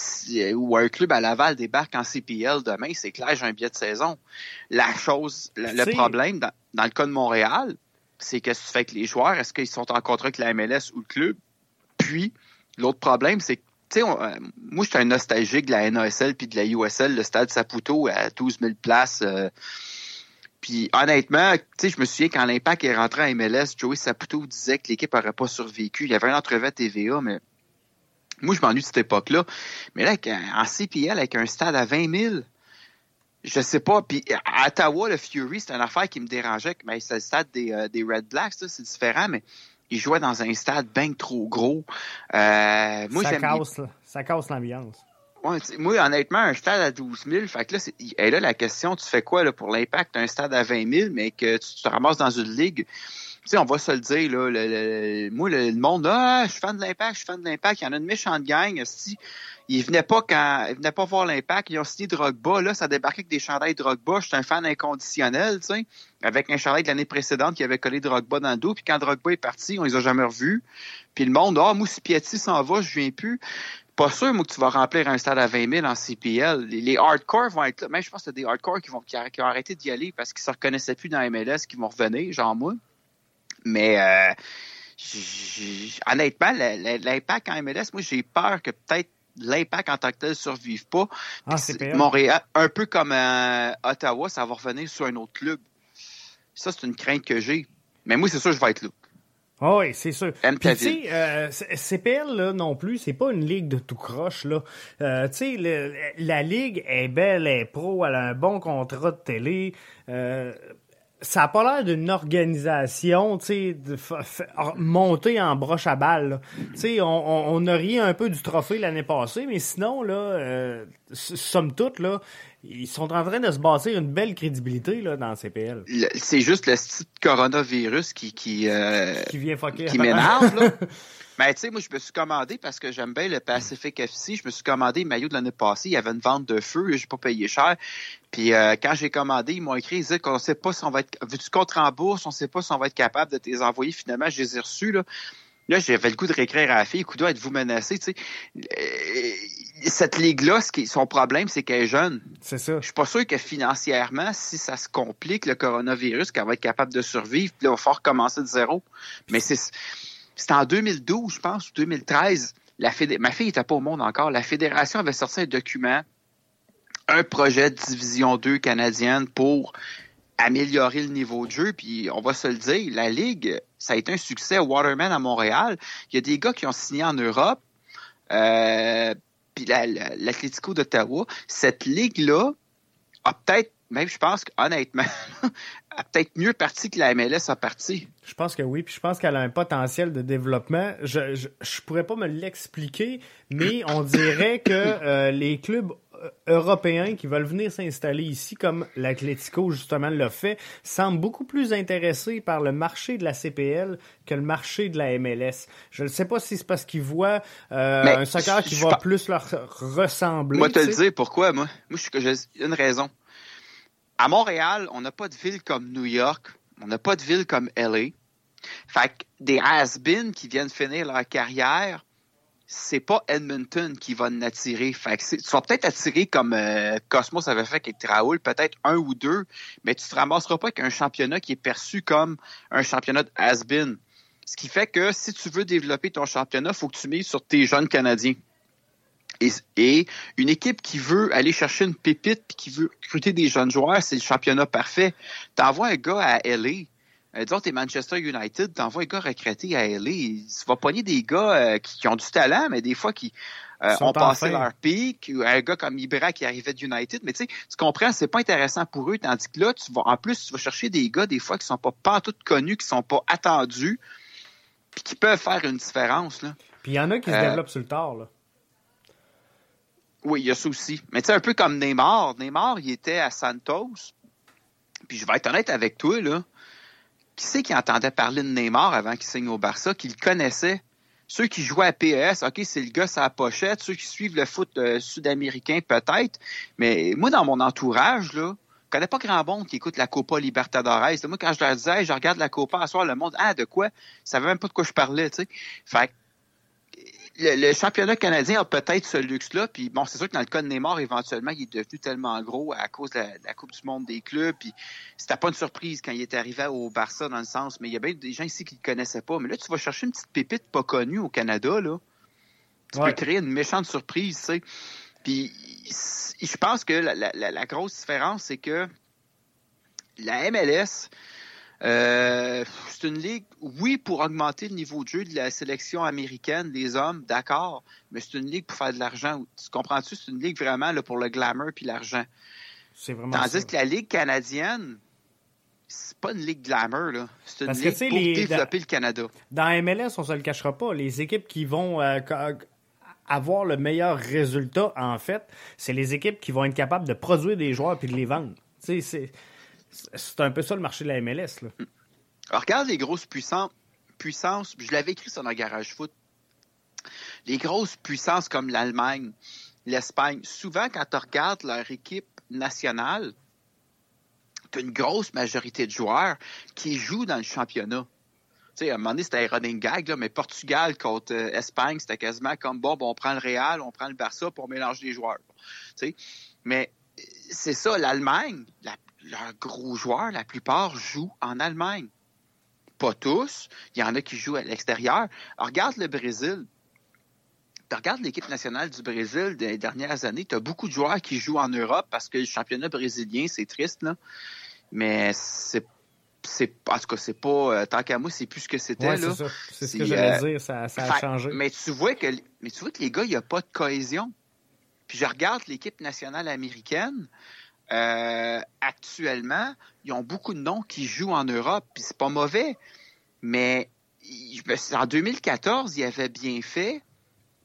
Speaker 1: ou un club à Laval débarque en CPL demain, c'est clair, j'ai un billet de saison. La chose, le, problème dans, le cas de Montréal, c'est qu'est-ce que tu fais avec les joueurs? Est-ce qu'ils sont en contrat avec la MLS ou le club? Puis, l'autre problème, c'est que tu sais, euh, moi, je suis un nostalgique de la NASL puis de la USL, le stade Saputo à 12 000 places. Euh, puis honnêtement, tu sais, je me souviens quand l'Impact est rentré à MLS, Joey Saputo disait que l'équipe n'aurait pas survécu. Il y avait un entrevue TVA, mais moi, je m'ennuie de cette époque-là. Mais là, en CPL, avec un stade à 20 000, je sais pas. Puis à Ottawa, le Fury, c'est une affaire qui me dérangeait. Mais c'est le stade des, euh, des Red Blacks, c'est différent, mais il jouait dans un stade bien trop gros. Euh,
Speaker 2: moi, ça, casse, ça casse l'ambiance.
Speaker 1: Ouais, moi, honnêtement, un stade à 12 000, fait que là, et là, la question, tu fais quoi là, pour l'impact d'un stade à 20 000, mais que tu te ramasses dans une ligue? Sais, on va se le dire, là, le, moi, le, monde, ah, je suis fan de l'impact, je suis fan de l'impact, il y en a une méchante gang, si, ils venaient pas quand, ils venaient pas voir l'impact, ils ont signé Drogba, là, ça débarquait avec des chandails Drogba, je suis un fan inconditionnel, tu sais, avec un chandail de l'année précédente qui avait collé Drogba dans le dos, puis quand Drogba est parti, on les a jamais revus, puis le monde, ah, moi, s'en va, je viens plus, pas sûr, moi, que tu vas remplir un stade à 20 000 en CPL. Les, hardcore vont être là. Même, je pense que des hardcore qui vont, qui, ont arrêté d'y aller parce qu'ils se reconnaissaient plus dans MLS, qui vont revenir, genre moi. Mais euh, honnêtement, l'impact en MLS, moi, j'ai peur que peut-être l'impact en tant que tel ne survive pas. Ah, Montréal, un peu comme euh, Ottawa, ça va revenir sur un autre club. Ça, c'est une crainte que j'ai. Mais moi, c'est sûr, je vais être là.
Speaker 2: Ah oui, c'est sûr. tu sais, euh, CPL là, non plus, c'est pas une ligue de tout croche là. Euh, tu sais, la ligue est belle, elle est pro, elle a un bon contrat de télé. Euh, ça n'a pas l'air d'une organisation, tu sais, montée en broche à balles. Tu sais, on, on, on a ri un peu du trophée l'année passée, mais sinon, là, euh, somme toute, là, ils sont en train de se bâtir une belle crédibilité, là, dans le CPL.
Speaker 1: C'est juste le coronavirus qui, qui, euh,
Speaker 2: Qui vient fucker.
Speaker 1: qui m'énerve, là. [laughs] Mais tu sais, moi, je me suis commandé parce que j'aime bien le Pacific FC. Je me suis commandé le maillot de l'année passée. Il y avait une vente de feu. J'ai pas payé cher. Puis euh, quand j'ai commandé, ils m'ont écrit, ils disaient qu'on sait pas si on va être, veux-tu contre en bourse? On sait pas si on va être capable de te les envoyer. Finalement, je les ai reçus, là. Là, j'avais le goût de réécrire à la fille, écoute, êtes-vous menacé, tu sais? Euh, cette ligue-là, son problème, c'est qu'elle est jeune.
Speaker 2: C'est ça.
Speaker 1: Je suis pas sûr que financièrement, si ça se complique, le coronavirus, qu'elle va être capable de survivre, puis là, il va falloir recommencer de zéro. Mais c'est, c'est en 2012, je pense, ou 2013. La fédé- Ma fille était pas au monde encore. La fédération avait sorti un document, un projet de division 2 canadienne pour améliorer le niveau de jeu. Puis on va se le dire, la Ligue, ça a été un succès. Waterman à Montréal, il y a des gars qui ont signé en Europe. Euh, puis la- la- l'Atlético d'Ottawa, cette ligue-là a peut-être, même je pense honnêtement, a [laughs] peut-être mieux parti que la MLS a parti.
Speaker 2: Je pense que oui, puis je pense qu'elle a un potentiel de développement. Je, je, je pourrais pas me l'expliquer, mais on dirait que euh, les clubs euh, européens qui veulent venir s'installer ici, comme l'Atlético justement l'a fait, semblent beaucoup plus intéressés par le marché de la CPL que le marché de la MLS. Je ne sais pas si c'est parce qu'ils voient euh, un soccer qui va plus leur ressembler.
Speaker 1: Moi, te le dire pourquoi, moi? Moi, je suis que j'ai une raison. À Montréal, on n'a pas de ville comme New York. On n'a pas de ville comme LA. Fait que des has-been qui viennent finir leur carrière, c'est pas Edmonton qui va en attirer. Fait que tu vas peut-être attirer comme euh, Cosmos avait fait avec Raoul, peut-être un ou deux, mais tu te ramasseras pas avec un championnat qui est perçu comme un championnat de has-been. Ce qui fait que si tu veux développer ton championnat, faut que tu mises sur tes jeunes Canadiens. Et, et une équipe qui veut aller chercher une pépite puis qui veut recruter des jeunes joueurs, c'est le championnat parfait. T'envoies un gars à LA. Euh, disons, t'es Manchester United, t'envoies un gars recruté à LA. Tu vas pogner des gars euh, qui, qui ont du talent, mais des fois qui euh, ont passé leur pic. Ou un gars comme Ibra qui arrivait de United. Mais tu sais, tu comprends, c'est pas intéressant pour eux. Tandis que là, tu vas, en plus, tu vas chercher des gars, des fois, qui sont pas, pas tout connus, qui sont pas attendus, puis qui peuvent faire une différence, là.
Speaker 2: Puis il y en a qui se développent sur le tard. Là.
Speaker 1: Oui, il y a ça aussi. Mais tu sais, un peu comme Neymar. Neymar, il était à Santos. Puis je vais être honnête avec toi, là. Qui c'est qui entendait parler de Neymar avant qu'il signe au Barça, qui le connaissait? Ceux qui jouaient à PES, OK, c'est le gars à la pochette. Ceux qui suivent le foot euh, sud-américain, peut-être. Mais moi, dans mon entourage, là, je connais pas grand monde qui écoute la Copa Libertadores. Moi, quand je leur disais, je regarde la Copa à soir, le monde, ah, de quoi? Ils savaient même pas de quoi je parlais, tu sais. Fait le, le championnat canadien a peut-être ce luxe-là. Puis bon, c'est sûr que dans le cas de Neymar, éventuellement, il est devenu tellement gros à cause de la, de la Coupe du Monde des clubs. Puis c'était pas une surprise quand il est arrivé au Barça dans le sens. Mais il y a bien des gens ici qui le connaissaient pas. Mais là, tu vas chercher une petite pépite pas connue au Canada, là. Tu
Speaker 2: Ouais.
Speaker 1: peux créer une méchante surprise, tu sais. Puis je pense que la, la- la- la grosse différence, c'est que la MLS, euh, c'est une ligue, oui, pour augmenter le niveau de jeu de la sélection américaine des hommes, d'accord, mais c'est une ligue pour faire de l'argent. Tu comprends-tu? C'est une ligue vraiment là, pour le glamour puis l'argent.
Speaker 2: C'est vraiment
Speaker 1: Tandis
Speaker 2: ça.
Speaker 1: que la ligue canadienne, c'est pas une ligue glamour, là. C'est une
Speaker 2: Parce
Speaker 1: ligue pour
Speaker 2: les-
Speaker 1: développer le Canada.
Speaker 2: Dans MLS, on se le cachera pas, les équipes qui vont euh, ca- avoir le meilleur résultat, en fait, c'est les équipes qui vont être capables de produire des joueurs puis de les vendre. Tu sais, c'est c'est un peu ça le marché de la MLS. Là.
Speaker 1: Regarde les grosses puissances. puissances je l'avais écrit sur notre garage foot. Les grosses puissances comme l'Allemagne, l'Espagne, souvent quand tu regardes leur équipe nationale, tu une grosse majorité de joueurs qui jouent dans le championnat. Tu sais, à un moment donné, c'était un running gag, mais Portugal contre euh, Espagne, c'était quasiment comme bon, on prend le Real, on prend le Barça, pour mélanger les joueurs. Mais euh, c'est ça, l'Allemagne, la- leurs gros joueurs, la plupart jouent en Allemagne. Pas tous, il y en a qui jouent à l'extérieur. Regarde le Brésil. Tu regardes l'équipe nationale du Brésil des dernières années, tu as beaucoup de joueurs qui jouent en Europe parce que le championnat brésilien, c'est triste, là. Mais c'est c'est en tout cas c'est pas euh, tant qu'à moi c'est plus ce que c'était
Speaker 2: Ouais,
Speaker 1: là
Speaker 2: c'est ce que j'allais
Speaker 1: euh,
Speaker 2: dire, ça, ça a
Speaker 1: Fait-
Speaker 2: changé.
Speaker 1: Mais tu vois que mais tu vois que les gars, il n'y a pas de cohésion. Puis je regarde l'équipe nationale américaine. Euh, actuellement, ils ont beaucoup de noms qui jouent en Europe, puis c'est pas mauvais. Mais il- en 2014, il avait bien fait,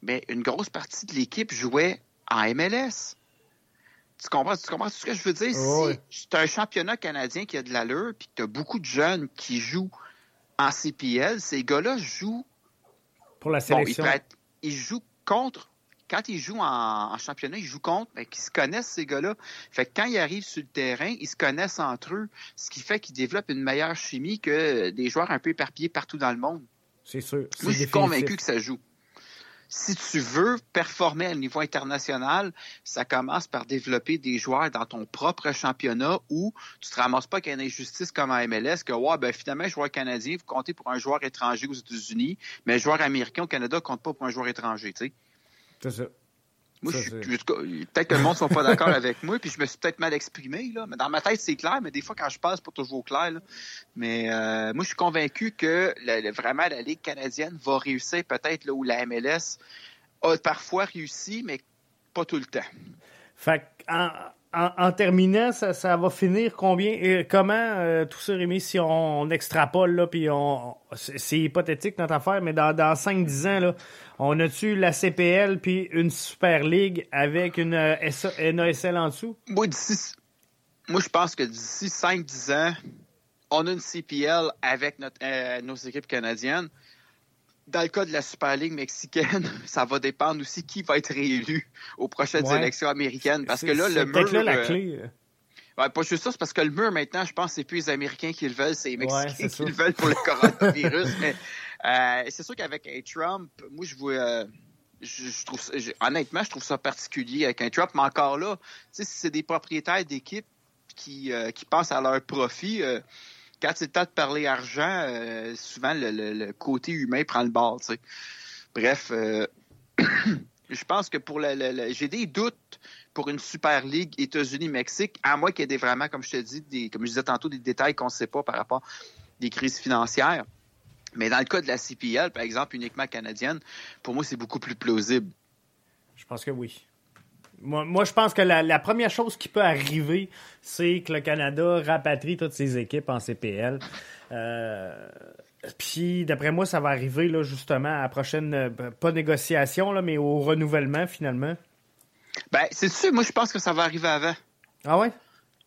Speaker 1: mais une grosse partie de l'équipe jouait en MLS. Tu comprends, tu comprends ce que je veux dire?
Speaker 2: Ouais.
Speaker 1: Si c'est un championnat canadien qui a de l'allure, puis que tu as beaucoup de jeunes qui jouent en CPL, ces gars-là jouent
Speaker 2: Pour la
Speaker 1: Bon, ils,
Speaker 2: sélection.
Speaker 1: prêtent- ils jouent contre. Quand ils jouent en, en championnat, ils jouent contre, mais qu'ils se connaissent, ces gars-là. Fait que quand ils arrivent sur le terrain, ils se connaissent entre eux, ce qui fait qu'ils développent une meilleure chimie que des joueurs un peu éparpillés partout dans le monde.
Speaker 2: c'est sûr.
Speaker 1: Moi, je suis convaincu que ça joue. Si tu veux performer à niveau international, ça commence par développer des joueurs dans ton propre championnat où tu te ramasses pas qu'il y a une injustice comme en MLS, que ouais, ben, finalement, joueur canadien, vous comptez pour un joueur étranger aux États-Unis, mais un joueur américain au Canada compte pas pour un joueur étranger, tu sais.
Speaker 2: C'est ça.
Speaker 1: Moi, peut-être que le monde ne soit pas d'accord avec moi, puis je me suis peut-être mal exprimé, là. Mais dans ma tête, c'est clair, mais des fois, quand je passe, c'est pas toujours clair, là. Mais euh, moi, je suis convaincu que le- le- vraiment la Ligue canadienne va réussir peut-être là où la MLS a parfois réussi, mais pas tout le temps.
Speaker 2: Fait que, en, en, terminant, ça, va finir combien? Comment euh, tout ça, Rémi, si on, extrapole, là, puis on, c'est hypothétique notre affaire, mais dans, dans 5-10 ans, là, on a-tu la CPL puis une Super League avec une euh, NASL en dessous?
Speaker 1: Moi, d'ici, moi, je pense que d'ici 5-10 ans, on a une CPL avec notre, euh, nos équipes canadiennes. Dans le cas de la Super League mexicaine, [laughs] ça va dépendre aussi qui va être réélu aux prochaines
Speaker 2: Ouais.
Speaker 1: élections américaines. Parce que là, le mur.
Speaker 2: là la
Speaker 1: euh,
Speaker 2: clé. euh.
Speaker 1: Ouais, pas juste ça, c'est parce que le mur, maintenant, je pense que c'est plus les Américains qui le veulent, c'est les Mexicains qui le veulent pour le coronavirus. [laughs] mais euh, c'est sûr qu'avec un Trump, moi, je euh, je, je trouve ça- je- honnêtement, je trouve ça particulier avec un Trump, mais encore là, si c'est des propriétaires d'équipes qui, qui pensent à leur profit, quand c'est le temps de parler argent, euh, souvent le, côté humain prend le bord. Bref, euh, [clears throat] je pense que pour le, j'ai des doutes pour une Super League États-Unis-Mexique, à moins qu'il y ait vraiment, comme je te dis, des, comme je disais tantôt, des détails qu'on ne sait pas par rapport des crises financières. Mais dans le cas de la CPL, par exemple, uniquement canadienne, pour moi, c'est beaucoup plus plausible.
Speaker 2: Je pense que oui. Moi, moi, je pense que la, la première chose qui peut arriver, c'est que le Canada rapatrie toutes ses équipes en CPL. Euh, Puis, d'après moi, ça va arriver là, justement à la prochaine, euh, pas négociation, là, mais au renouvellement finalement.
Speaker 1: Ben, c'est sûr, moi, je pense que ça va arriver avant.
Speaker 2: Ah ouais?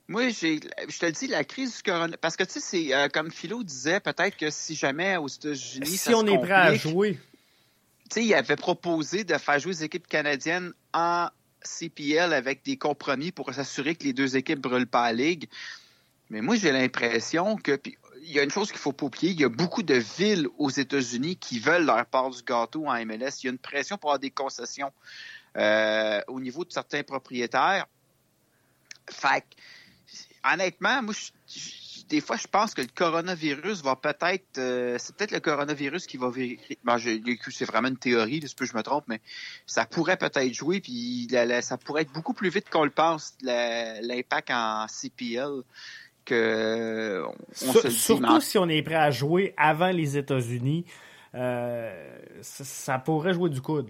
Speaker 1: Moi, j'ai, je te le dis, la crise du corona, parce que tu sais, c'est euh, comme Philo disait, peut-être que si jamais aux États-Unis,
Speaker 2: Si
Speaker 1: ça se
Speaker 2: on est prêt à jouer.
Speaker 1: tu sais, il avait proposé de faire jouer les équipes canadiennes en CPL avec des compromis pour s'assurer que les deux équipes brûlent pas la ligue. Mais moi, j'ai l'impression que il y a une chose qu'il faut pas oublier, il y a beaucoup de villes aux États-Unis qui veulent leur part du gâteau en MLS. Il y a une pression pour avoir des concessions euh, au niveau de certains propriétaires. Fait honnêtement, moi, je- je- des fois, je pense que le coronavirus va peut-être. euh, c'est peut-être le coronavirus qui va vérifier. Bon, c'est vraiment une théorie, là, que je me trompe, mais ça pourrait peut-être jouer, puis la- la- ça pourrait être beaucoup plus vite qu'on le pense, l'impact en CPL que on,
Speaker 2: Sur-
Speaker 1: se dit.
Speaker 2: surtout
Speaker 1: mais
Speaker 2: si on est prêt à jouer avant les États-Unis, euh, ça, ça pourrait jouer du coude.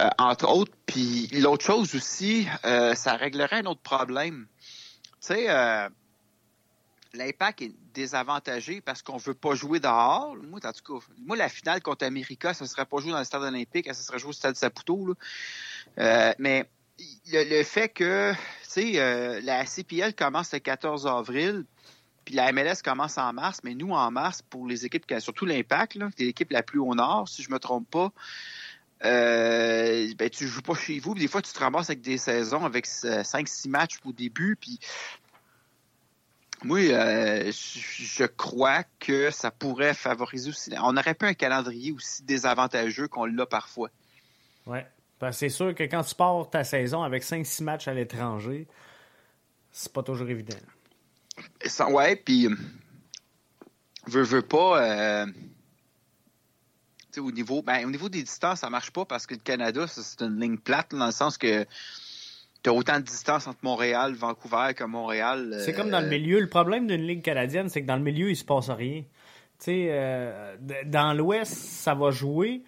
Speaker 1: Euh, entre autres. Puis l'autre chose aussi, euh, ça réglerait un autre problème. Tu sais, euh, l'impact est désavantagé parce qu'on veut pas jouer dehors. Moi, en tout cas, moi, la finale contre America, ça serait pas joué dans le stade olympique, ça serait joué au stade Saputo. Euh, mais le, fait que, tu sais, euh, la CPL commence le 14 avril, puis la MLS commence en mars, mais nous, en mars, pour les équipes, qui- surtout l'Impact, qui est l'équipe la plus au nord, si je me trompe pas, euh, ben, tu joues pas chez vous. Des fois, tu te ramasses avec des saisons avec 5-6 matchs au début. Puis moi, euh, je crois que ça pourrait favoriser aussi. On n'aurait pas un calendrier aussi désavantageux qu'on l'a parfois.
Speaker 2: Parce que c'est sûr que quand tu pars ta saison avec 5-6 matchs à l'étranger, c'est pas toujours évident.
Speaker 1: Ouais, puis veux, veux pas. euh, au niveau, ben, au niveau des distances, ça marche pas parce que le Canada, c'est une ligne plate, dans le sens que tu as autant de distance entre Montréal, Vancouver que Montréal.
Speaker 2: C'est comme dans le
Speaker 1: euh,
Speaker 2: milieu. Le problème d'une ligue canadienne, c'est que dans le milieu, il se passe rien. Tu sais, euh, dans l'Ouest, ça va jouer.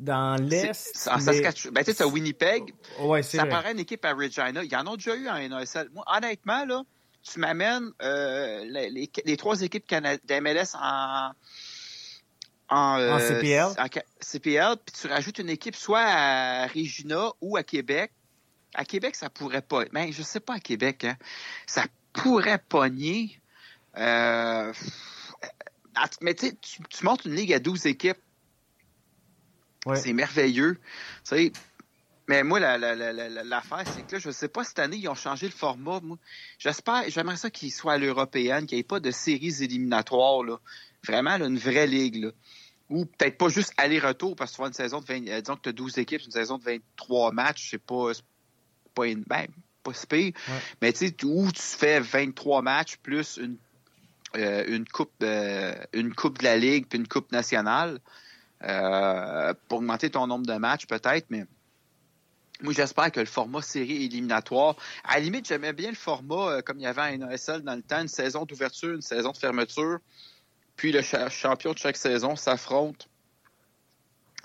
Speaker 2: dans l'Est.
Speaker 1: C'est- En Saskatchewan. Ben, tu sais, Winnipeg.
Speaker 2: Ouais, c'est
Speaker 1: Ça
Speaker 2: vrai.
Speaker 1: paraît une équipe à Regina. Il y en a déjà eu en NASL. Moi, honnêtement, là, tu m'amènes euh, les, les- les trois équipes d'MLS en. En, euh,
Speaker 2: En CPL.
Speaker 1: en ca- CPL, puis tu rajoutes une équipe soit à Regina ou à Québec. À Québec, ça pourrait pas. Mais je sais pas à Québec, hein. Ça pourrait pogner. Euh, mais tu sais, montes une ligue à 12 équipes.
Speaker 2: Ouais.
Speaker 1: C'est merveilleux. Sais, mais moi, la- la- la- la- la- l'affaire, c'est que là, je sais pas, cette année, ils ont changé le format. J'espère, j'aimerais ça qu'il soit à l'européenne, qu'il n'y ait pas de séries éliminatoires, là. Vraiment, là, une vraie ligue, là. Ou peut-être pas juste aller-retour, parce que tu vois une saison de 20, euh, disons que tu as 12 équipes, une saison de 23 matchs, c'est pas, c'est pas une, ben, pas si pire. Mais tu sais, où tu fais 23 matchs plus une, euh, une coupe, euh, une coupe de la ligue puis une coupe nationale, euh, pour augmenter ton nombre de matchs peut-être, mais moi j'espère que le format série éliminatoire, à la limite j'aimais bien le format euh, comme il y avait en NASL dans le temps, une saison d'ouverture, une saison de fermeture, puis le cha- champion de chaque saison s'affronte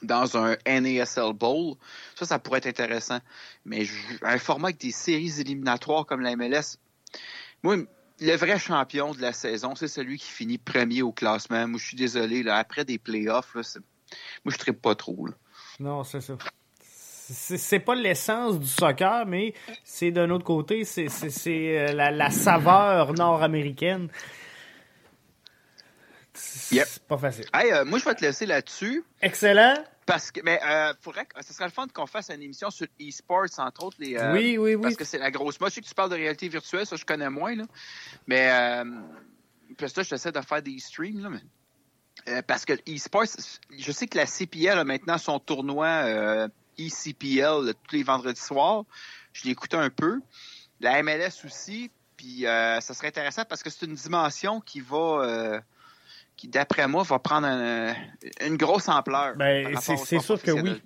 Speaker 1: dans un NASL Bowl. Ça, ça pourrait être intéressant. Mais un format avec des séries éliminatoires comme la MLS, moi, le vrai champion de la saison, c'est celui qui finit premier au classement. Moi, je suis désolé, là, après des playoffs, là, moi, je ne pas trop. Là.
Speaker 2: Non, c'est ça. C'est pas l'essence du soccer, mais c'est d'un autre côté, c'est euh, la saveur nord-américaine. C'est pas facile.
Speaker 1: Hey, euh, moi, je vais te laisser là-dessus.
Speaker 2: Excellent.
Speaker 1: Parce que, mais, euh, faudrait que, ce serait le fun qu'on fasse une émission sur e-sports, entre autres. Les, euh,
Speaker 2: Oui, oui, oui.
Speaker 1: Parce que c'est la grosse. Moi, je sais que tu parles de réalité virtuelle, ça, je connais moins, là. Mais, euh, parce que là, j'essaie de faire des streams, là, mais. euh, parce que e-sports, je sais que la CPL a maintenant son tournoi euh, eCPL tous les vendredis soirs. Je l'écoute un peu. La MLS aussi. Puis euh, ça serait intéressant parce que c'est une dimension qui va, euh, qui d'après moi, va prendre un- une grosse ampleur.
Speaker 2: Ben, c'est sûr que oui.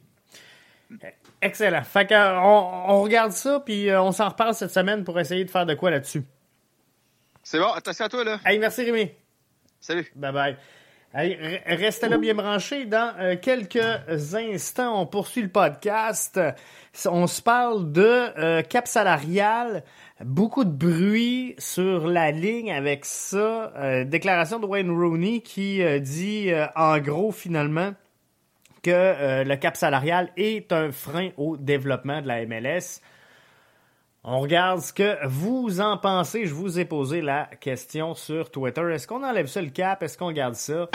Speaker 2: Excellent. Fait que, on, on regarde ça, puis euh, on s'en reparle cette semaine pour essayer de faire de quoi là-dessus.
Speaker 1: C'est bon, attention à toi, là.
Speaker 2: Hey, merci Rémi.
Speaker 1: Salut.
Speaker 2: Bye bye. Restez là bien branchés. Dans euh, quelques instants, on poursuit le podcast. On se parle de euh, cap salarial. Beaucoup de bruit sur la ligne avec ça. Euh, déclaration de Wayne Rooney qui euh, dit euh, en gros finalement que le cap salarial est un frein au développement de la MLS. On regarde ce que vous en pensez. Je vous ai posé la question sur Twitter. Est-ce qu'on enlève ça le cap? Est-ce qu'on garde ça?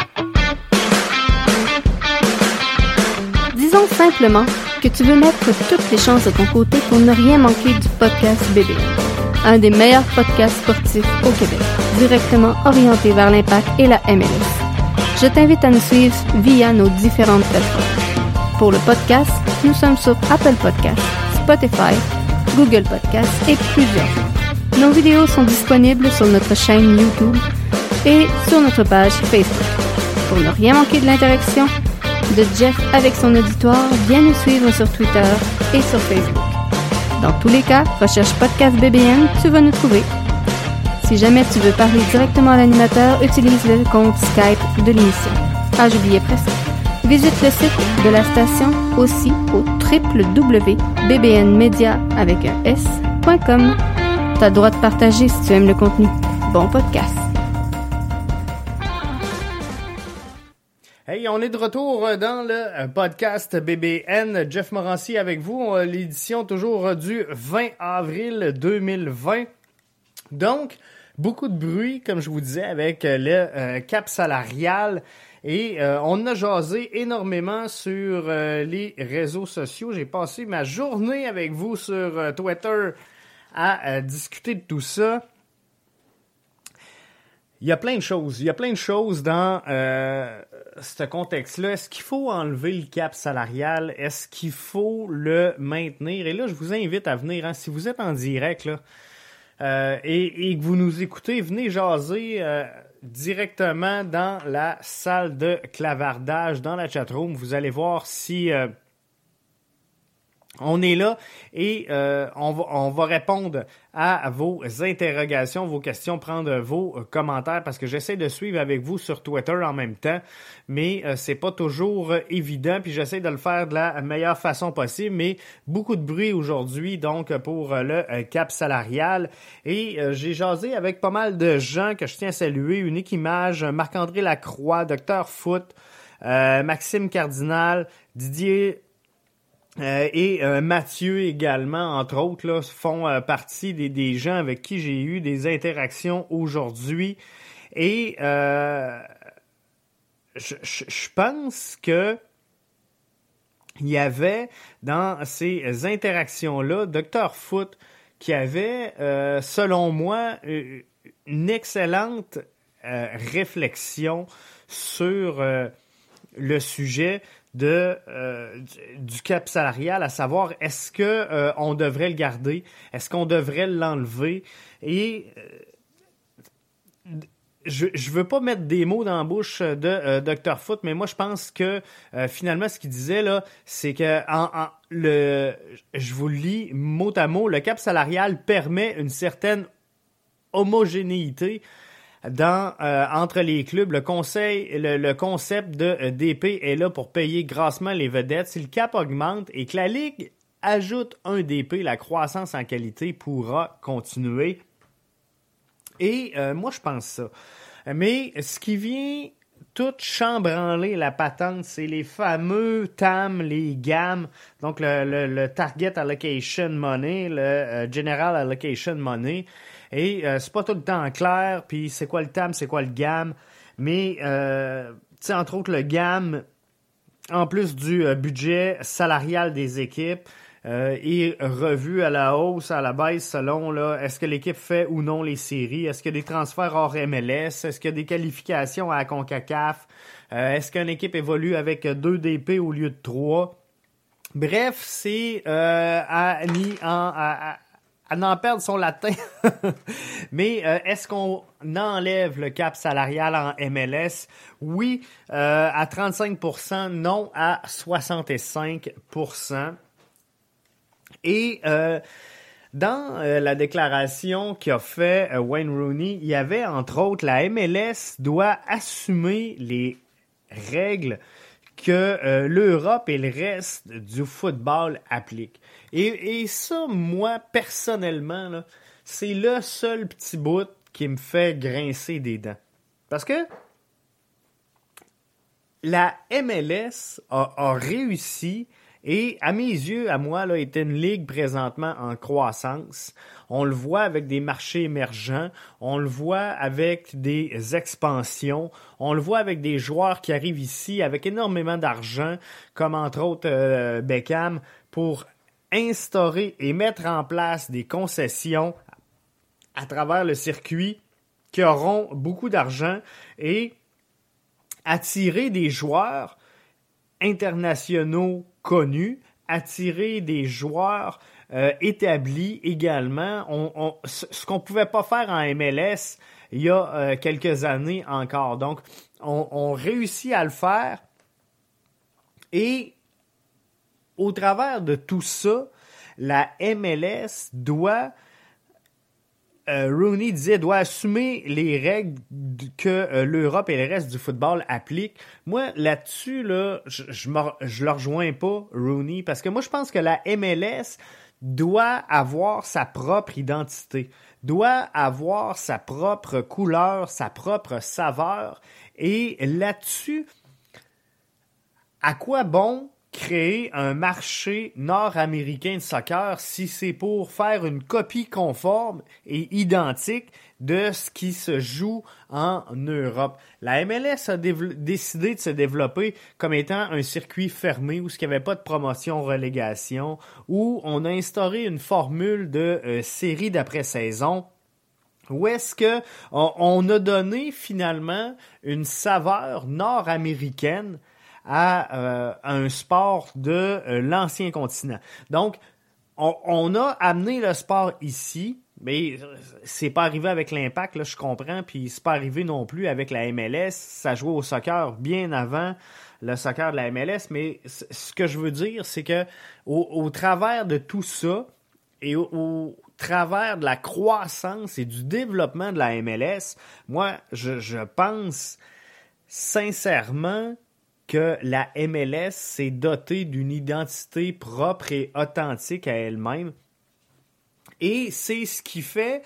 Speaker 6: Disons simplement que tu veux mettre toutes les chances de ton côté pour ne rien manquer du podcast BB. Un des meilleurs podcasts sportifs au Québec, directement orienté vers l'impact et la MLS. Je t'invite à nous suivre via nos différentes plateformes. Pour le podcast, nous sommes sur Apple Podcasts, Spotify, Google Podcasts et plusieurs. Nos vidéos sont disponibles sur notre chaîne YouTube et sur notre page Facebook. Pour ne rien manquer de l'interaction de Jeff avec son auditoire, viens nous suivre sur Twitter et sur Facebook. Dans tous les cas, recherche Podcast BBN, tu vas nous trouver. Si jamais tu veux parler directement à l'animateur, utilise le compte Skype de l'émission. Ah, j'oubliais presque. Visite le site de la station aussi au www.bbnmedia avec un s.com. T'as le droit de partager si tu aimes le contenu. Bon podcast.
Speaker 2: On est de retour euh, dans le euh, podcast BBN. Jeff Morancy avec vous. Euh, L'édition toujours du 20 avril 2020. Donc, beaucoup de bruit, comme je vous disais, avec le cap salarial. Et on a jasé énormément sur les réseaux sociaux. J'ai passé ma journée avec vous sur Twitter à discuter de tout ça. Il y a plein de choses. Il y a plein de choses dans ce contexte-là. Est-ce qu'il faut enlever le cap salarial? Est-ce qu'il faut le maintenir? Et là, je vous invite à venir. hein, si vous êtes en direct là, euh, et, et que vous nous écoutez, venez jaser euh, directement dans la salle de clavardage, dans la chatroom. Vous allez voir si... euh, On est là et euh, on, va, on va répondre à vos interrogations, vos questions, prendre vos euh, commentaires parce que j'essaie de suivre avec vous sur Twitter en même temps, mais euh, c'est pas toujours évident puis j'essaie de le faire de la meilleure façon possible, mais beaucoup de bruit aujourd'hui donc pour le cap salarial. Et j'ai jasé avec pas mal de gens que je tiens à saluer, Unique Image, Marc-André Lacroix, Docteur Foot, Maxime Cardinal, Didier euh, et euh, Mathieu également, entre autres, là, font euh, partie des, gens avec qui j'ai eu des interactions aujourd'hui. Et je, je, pense que il y avait dans ces interactions-là, Dr. Foot, qui avait, selon moi, une excellente réflexion sur le sujet de euh, du, cap salarial, à savoir est-ce que euh, on devrait le garder, est-ce qu'on devrait l'enlever? Et euh, je je veux pas mettre des mots dans la bouche de Dr Foot, mais moi je pense que finalement ce qu'il disait là, c'est que en, le je vous le lis mot à mot, le cap salarial permet une certaine homogénéité dans euh, entre les clubs, le conseil, le, concept de euh, DP est là pour payer grassement les vedettes. Si le cap augmente et que la ligue ajoute un DP, la croissance en qualité pourra continuer. Et euh, moi, je pense ça. Mais ce qui vient tout chambranler la patente, c'est les fameux TAM, les GAM, donc le, le, Target Allocation Money, le General Allocation Money. Et euh, c'est pas tout le temps clair, puis c'est quoi le TAM, c'est quoi le GAM. Mais, euh, tu sais, entre autres, le GAM, en plus du euh, budget salarial des équipes, est revu à la hausse, à la baisse, selon là, est-ce que l'équipe fait ou non les séries, est-ce qu'il y a des transferts hors MLS, est-ce qu'il y a des qualifications à la CONCACAF, est-ce qu'une équipe évolue avec deux DP au lieu de trois? Bref, c'est à, à, à n'en perdre son latin. [laughs] Mais euh, est-ce qu'on enlève le cap salarial en MLS? Oui, euh, à 35% non à 65% Et euh, dans la déclaration qu'a fait Wayne Rooney, il y avait entre autres la MLS doit assumer les règles que l'Europe et le reste du football appliquent. Et, ça, moi, personnellement, c'est le seul petit bout qui me fait grincer des dents. Parce que la MLS a, réussi et à mes yeux, à moi, là, est une ligue présentement en croissance. On le voit avec des marchés émergents, on le voit avec des expansions, on le voit avec des joueurs qui arrivent ici avec énormément d'argent, comme entre autres euh, Beckham, pour instaurer et mettre en place des concessions à travers le circuit qui auront beaucoup d'argent et attirer des joueurs internationaux connus, attirer des joueurs euh, établis également. ce qu'on ne pouvait pas faire en MLS il y a euh, quelques années encore. Donc, on, on réussit à le faire et au travers de tout ça, la MLS doit euh, Rooney disait doit assumer les règles que euh, l'Europe et le reste du football appliquent. Moi, là-dessus, là, je, je, je le rejoins pas, Rooney, parce que moi, je pense que la MLS doit avoir sa propre identité, doit avoir sa propre couleur, sa propre saveur. Et là-dessus, à quoi bon créer un marché nord-américain de soccer si c'est pour faire une copie conforme et identique de ce qui se joue en Europe. La MLS a décidé de se développer comme étant un circuit fermé où il n'y avait pas de promotion-relégation, où on a instauré une formule de euh, série d'après-saison où est-ce que on, a donné finalement une saveur nord-américaine euh, à, un sport de euh, l'ancien continent. Donc, on, a amené le sport ici Mais c'est pas arrivé avec l'impact, là, je comprends, puis c'est pas arrivé non plus avec la MLS. Ça jouait au soccer bien avant le soccer de la MLS, mais ce que je veux dire, c'est que au, travers de tout ça et au, travers de la croissance et du développement de la MLS, moi, je pense sincèrement que la MLS s'est dotée d'une identité propre et authentique à elle-même. Et c'est ce qui fait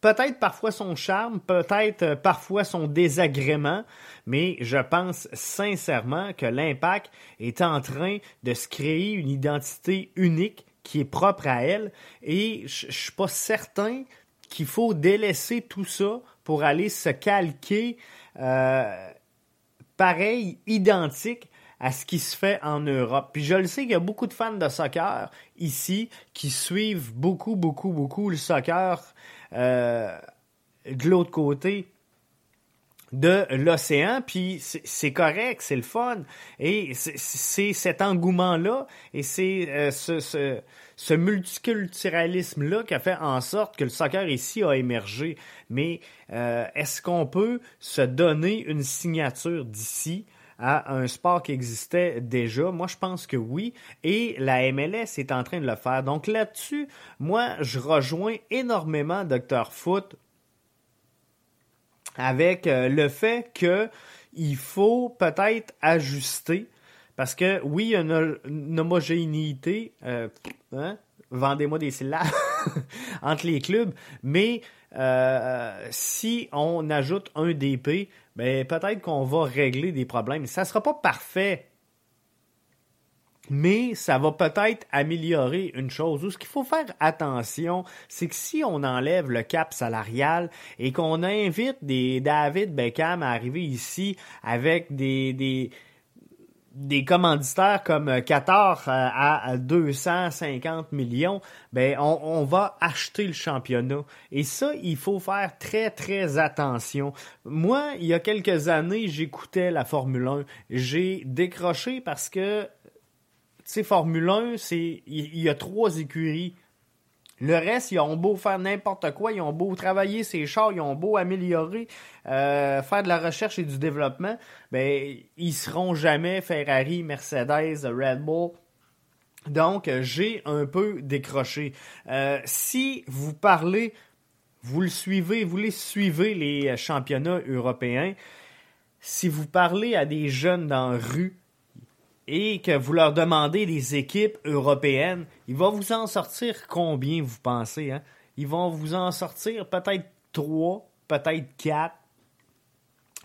Speaker 2: peut-être parfois son charme, peut-être euh, parfois son désagrément, mais je pense sincèrement que l'impact est en train de se créer une identité unique qui est propre à elle. Et je ne suis pas certain qu'il faut délaisser tout ça pour aller se calquer euh, pareil, identique à ce qui se fait en Europe. Puis je le sais qu'il y a beaucoup de fans de soccer ici qui suivent beaucoup, beaucoup, beaucoup le soccer euh, de l'autre côté de l'océan, puis c'est correct, c'est le fun. Et c'est cet engouement-là et c'est euh, ce, multiculturalisme-là qui a fait en sorte que le soccer ici a émergé. Mais euh, est-ce qu'on peut se donner une signature d'ici à un sport qui existait déjà? Moi, je pense que oui. Et la MLS est en train de le faire. Donc là-dessus, moi, je rejoins énormément Dr. Foot avec euh, le fait que il faut peut-être ajuster parce que oui, il y a une, homogénéité, euh, hein, vendez-moi des syllabes [laughs] entre les clubs, mais euh, si on ajoute un DP, ben, peut-être qu'on va régler des problèmes. Ça ne sera pas parfait, mais ça va peut-être améliorer une chose. Où ce qu'il faut faire attention, c'est que si on enlève le cap salarial et qu'on invite des David Beckham à arriver ici avec des, des des commanditaires comme Qatar euh, à 250 millions, ben on, va acheter le championnat. Et ça, il faut faire très très attention. Moi, il y a quelques années, j'écoutais la Formule 1. J'ai décroché parce que, sais, Formule 1, c'est il y a trois écuries le reste, ils ont beau faire n'importe quoi, ils ont beau travailler ces chars, ils ont beau améliorer, euh, faire de la recherche et du développement, ben ils seront jamais Ferrari, Mercedes, Red Bull. Donc, j'ai un peu décroché. Euh, si vous parlez, vous le suivez, vous les suivez les championnats européens, si vous parlez à des jeunes dans la rue, et que vous leur demandez des équipes européennes, ils vont vous en sortir combien, vous pensez? Hein? Ils vont vous en sortir peut-être trois, peut-être quatre.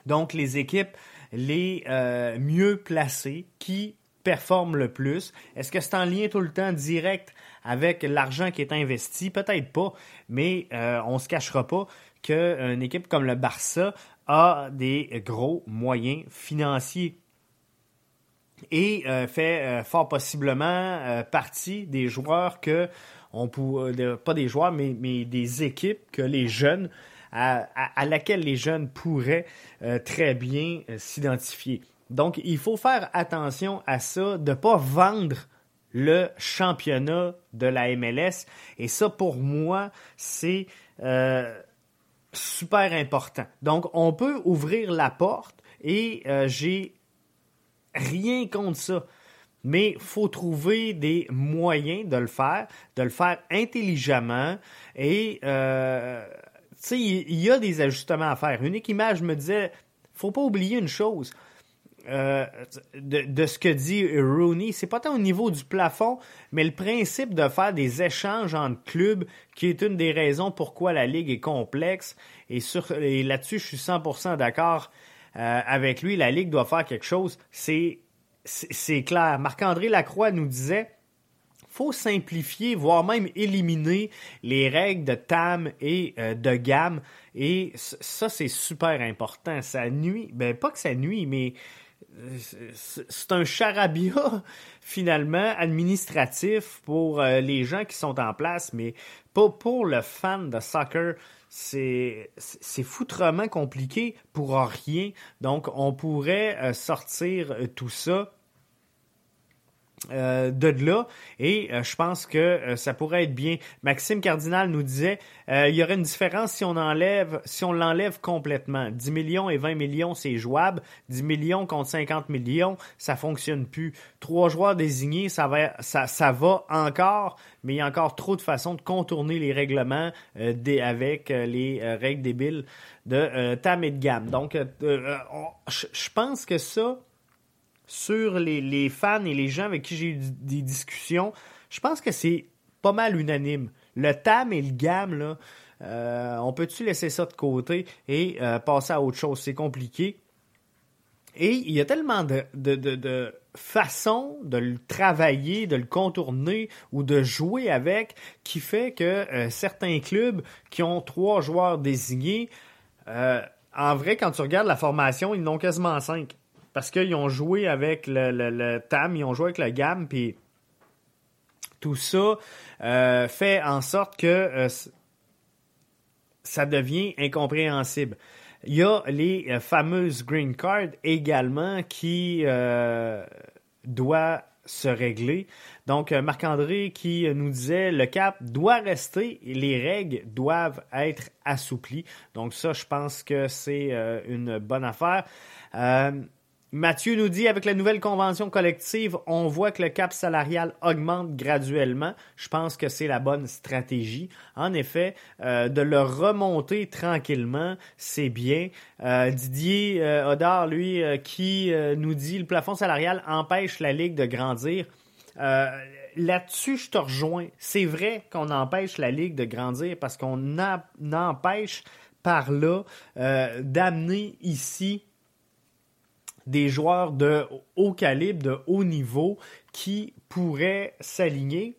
Speaker 2: Donc, les équipes les euh, mieux placées qui performent le plus. Est-ce que c'est en lien tout le temps direct avec l'argent qui est investi? Peut-être pas, mais euh, on ne se cachera pas qu'une équipe comme le Barça a des gros moyens financiers et euh, fait euh, fort possiblement euh, partie des joueurs que on pas des joueurs mais, mais, des équipes que les jeunes à, à, laquelle les jeunes pourraient très bien s'identifier. Donc il faut faire attention à ça de pas vendre le championnat de la MLS et ça pour moi c'est super important. Donc on peut ouvrir la porte et j'ai Rien contre ça. Mais faut trouver des moyens de le faire, de le faire intelligemment. Et, euh, tu sais, il y, a des ajustements à faire. Unique Image me disait, faut pas oublier une chose. Euh, de, ce que dit Rooney, c'est pas tant au niveau du plafond, mais le principe de faire des échanges entre clubs, qui est une des raisons pourquoi la ligue est complexe. Et, et là-dessus, je suis 100% d'accord euh, avec lui, la Ligue doit faire quelque chose. C'est, c'est clair. Marc-André Lacroix nous disait faut simplifier, voire même éliminer les règles de TAM et euh, de gamme. Et ça, c'est super important. Ça nuit, ben pas que ça nuit, mais euh, c'est un charabia [laughs] finalement administratif pour les gens qui sont en place, mais pas pour le fan de soccer c'est foutrement compliqué pour rien. Donc, on pourrait euh, sortir euh, tout ça euh, de là et euh, je pense que euh, ça pourrait être bien. Maxime Cardinal nous disait il y aurait une différence si on enlève si on l'enlève complètement. 10 millions et 20 millions c'est jouable, 10 millions contre 50 millions, ça fonctionne plus. Trois joueurs désignés, ça va ça, ça va encore, mais il y a encore trop de façons de contourner les règlements des, avec les règles débiles de tam et de gamme. Donc je pense que ça sur les, fans et les gens avec qui j'ai eu des discussions, je pense que c'est pas mal unanime. Le TAM et le GAM, là, euh, on peut-tu laisser ça de côté et euh, passer à autre chose? C'est compliqué. Et il y a tellement de, de, façons de le travailler, de le contourner ou de jouer avec qui fait que euh, certains clubs qui ont trois joueurs désignés, en vrai, quand tu regardes la formation, ils n'ont quasiment cinq parce qu'ils ont joué avec le, TAM, ils ont joué avec le GAM, puis tout ça euh, fait en sorte que euh, ça devient incompréhensible. Il y a les euh, fameuses green cards également qui doivent se régler. Donc, Marc-André qui nous disait le cap doit rester les règles doivent être assouplies. Donc, ça, je pense que c'est une bonne affaire. Mathieu nous dit, avec la nouvelle convention collective, on voit que le cap salarial augmente graduellement. Je pense que c'est la bonne stratégie. En effet, euh, de le remonter tranquillement, c'est bien. Euh, Didier euh, Odard, lui, qui nous dit, le plafond salarial empêche la Ligue de grandir. Là-dessus, je te rejoins. C'est vrai qu'on empêche la Ligue de grandir parce qu'on empêche par là d'amener ici des joueurs de haut calibre, de haut niveau qui pourraient s'aligner.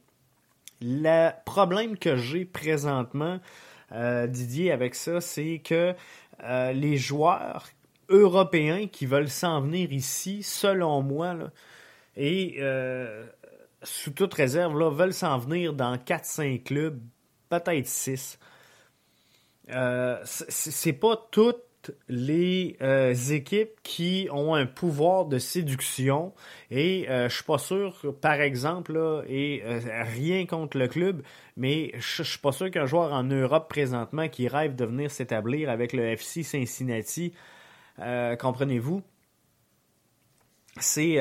Speaker 2: Le problème que j'ai présentement, euh, Didier, avec ça, c'est que euh, les joueurs européens qui veulent s'en venir ici, selon moi, et euh, sous toute réserve, là, veulent s'en venir dans 4-5 clubs, peut-être 6. c'est pas tout les euh, équipes qui ont un pouvoir de séduction et euh, je suis pas sûr, par exemple, et euh, rien contre le club, mais je suis pas sûr qu'un joueur en Europe présentement qui rêve de venir s'établir avec le FC Cincinnati, comprenez-vous, c'est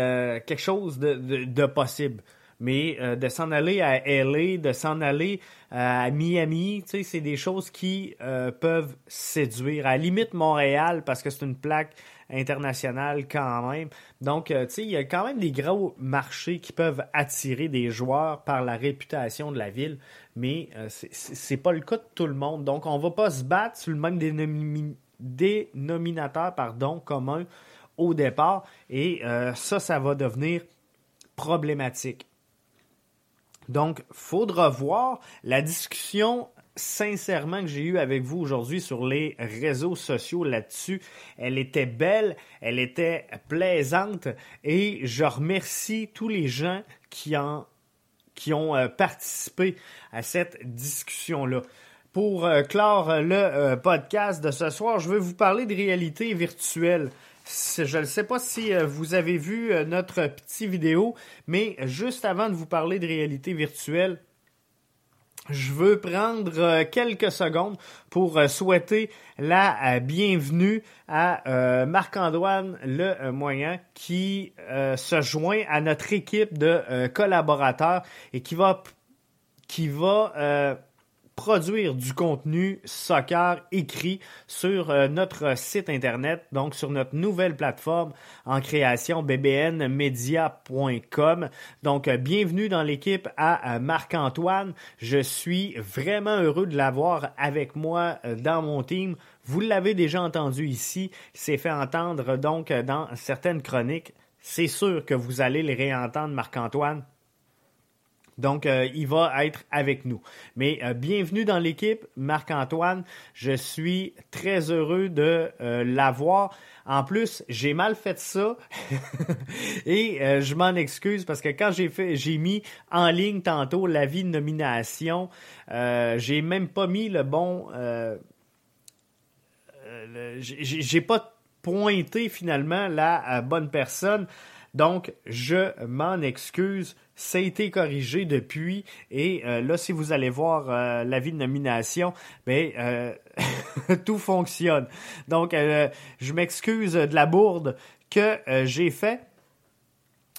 Speaker 2: quelque chose de possible. Mais euh, de s'en aller à LA, de s'en aller euh, à Miami, c'est des choses qui euh, peuvent séduire. À la limite Montréal, parce que c'est une plaque internationale quand même. Donc, tu sais, il y a quand même des gros marchés qui peuvent attirer des joueurs par la réputation de la ville, mais c'est pas le cas de tout le monde. Donc, on va pas se battre sur le même dénominateur pardon, commun au départ, et ça, ça va devenir problématique. Donc, faudra voir la discussion sincèrement que j'ai eue avec vous aujourd'hui sur les réseaux sociaux là-dessus. Elle était belle, elle était plaisante et je remercie tous les gens qui, qui ont euh, participé à cette discussion-là. Pour euh, clore le euh, podcast de ce soir, je veux vous parler de réalité virtuelle. Je ne sais pas si euh, vous avez vu euh, notre petit vidéo, mais juste avant de vous parler de réalité virtuelle, je veux prendre euh, quelques secondes pour souhaiter la bienvenue à Marc-Antoine Le Moyen qui se joint à notre équipe de collaborateurs et qui va qui va produire du contenu soccer écrit sur euh, notre site internet, donc sur notre nouvelle plateforme en création bbnmedia.com. Donc euh, bienvenue dans l'équipe à Marc-Antoine. Je suis vraiment heureux de l'avoir avec moi euh, dans mon team. Vous l'avez déjà entendu ici, s'est fait entendre donc dans certaines chroniques. C'est sûr que vous allez les réentendre, Marc-Antoine donc, euh, il va être avec nous. Mais euh, bienvenue dans l'équipe, Marc-Antoine. Je suis très heureux de euh, l'avoir. En plus, j'ai mal fait ça [laughs] et je m'en excuse parce que quand j'ai j'ai mis en ligne tantôt l'avis de nomination, j'ai même pas mis le bon. j'ai pas pointé finalement la bonne personne. Donc, je m'en excuse. Ça a été corrigé depuis. Et euh, là, si vous allez voir euh, l'avis de nomination, ben, euh, [laughs] tout fonctionne. Donc, je m'excuse de la bourde que j'ai fait.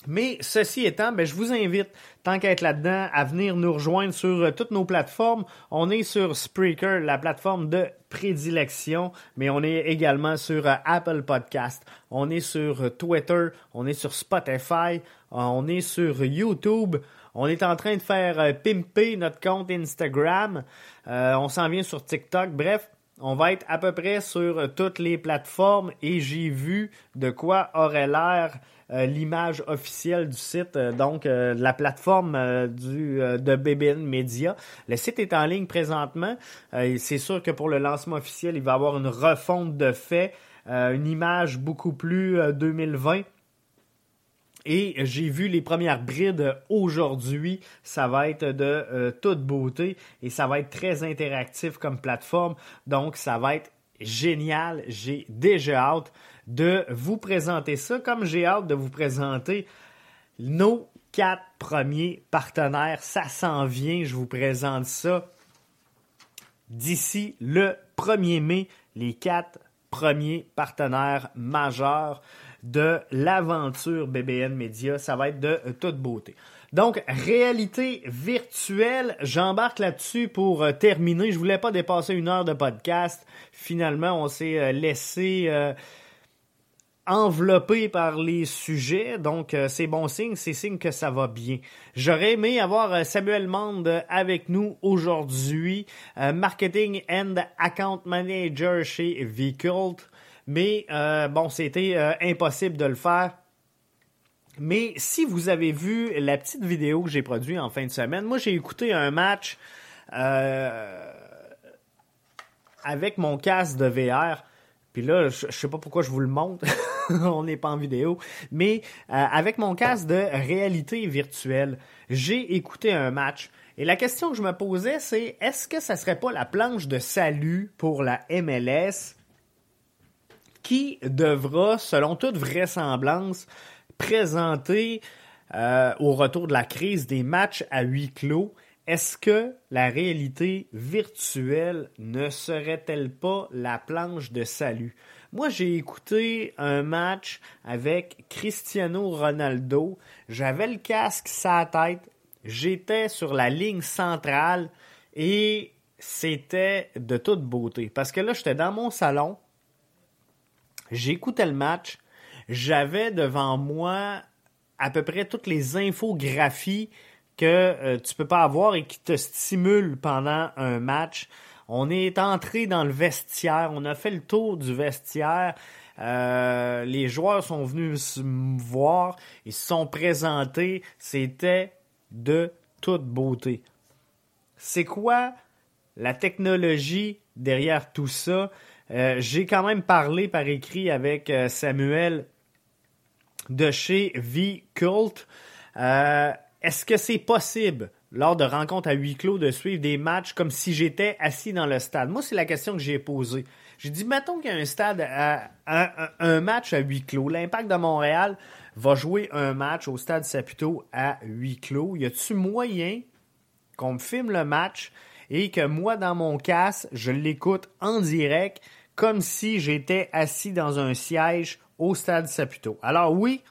Speaker 2: Mais ceci étant, ben, je vous invite, tant qu'à être là-dedans, à venir nous rejoindre sur euh, toutes nos plateformes. On est sur Spreaker, la plateforme de prédilection, mais on est également sur euh, Apple Podcast. On est sur euh, Twitter, on est sur Spotify, on est sur YouTube. On est en train de faire pimper notre compte Instagram. on s'en vient sur TikTok. Bref, on va être à peu près sur toutes les plateformes et j'ai vu de quoi aurait l'air euh, l'image officielle du site, euh, donc euh, la plateforme du, de BBN Media. Le site est en ligne présentement. c'est sûr que pour le lancement officiel, il va y avoir une refonte de fait, une image beaucoup plus 2020. Et j'ai vu les premières brides aujourd'hui. Ça va être de toute beauté et ça va être très interactif comme plateforme. Donc, ça va être génial. J'ai déjà hâte de vous présenter ça, comme j'ai hâte de vous présenter nos quatre premiers partenaires. Ça s'en vient, je vous présente ça d'ici le 1er mai, les quatre premiers partenaires majeurs de l'aventure BBN Media. Ça va être de toute beauté. Donc, réalité virtuelle, j'embarque là-dessus pour euh, terminer. Je voulais pas dépasser une heure de podcast. Finalement, on s'est euh, laissé euh, enveloppé par les sujets, donc c'est bon signe, c'est signe que ça va bien. J'aurais aimé avoir Samuel Mande avec nous aujourd'hui, marketing and account manager chez Vcult, mais bon, c'était impossible de le faire mais si vous avez vu la petite vidéo que j'ai produite en fin de semaine, moi j'ai écouté un match euh, avec mon casque de VR. Puis là, je, ne sais pas pourquoi je vous le montre, [laughs] on n'est pas en vidéo, mais euh, avec mon casque de réalité virtuelle, j'ai écouté un match. Et la question que je me posais, c'est est-ce que ça serait pas la planche de salut pour la MLS qui devra, selon toute vraisemblance, présenter euh, au retour de la crise des matchs à huis clos, est-ce que la réalité virtuelle ne serait-elle pas la planche de salut? Moi, j'ai écouté un match avec Cristiano Ronaldo. J'avais le casque sa tête. J'étais sur la ligne centrale et c'était de toute beauté. Parce que là, j'étais dans mon salon. J'écoutais le match j'avais devant moi à peu près toutes les infographies que euh, tu peux pas avoir et qui te stimulent pendant un match. On est entré dans le vestiaire, on a fait le tour du vestiaire. Euh, les joueurs sont venus me voir, ils se sont présentés. C'était de toute beauté. C'est quoi la technologie derrière tout ça? Euh, j'ai quand même parlé par écrit avec Samuel de chez V-Cult. Euh, est-ce que c'est possible, lors de rencontres à huis clos, de suivre des matchs comme si j'étais assis dans le stade? Moi, c'est la question que j'ai posée. J'ai dit, mettons qu'il y a un stade, à, un, match à huis clos. L'Impact de Montréal va jouer un match au stade Saputo à huis clos. Y a-tu moyen qu'on me filme le match et que moi, dans mon casque, je l'écoute en direct comme si j'étais assis dans un siège au stade Saputo. Alors oui,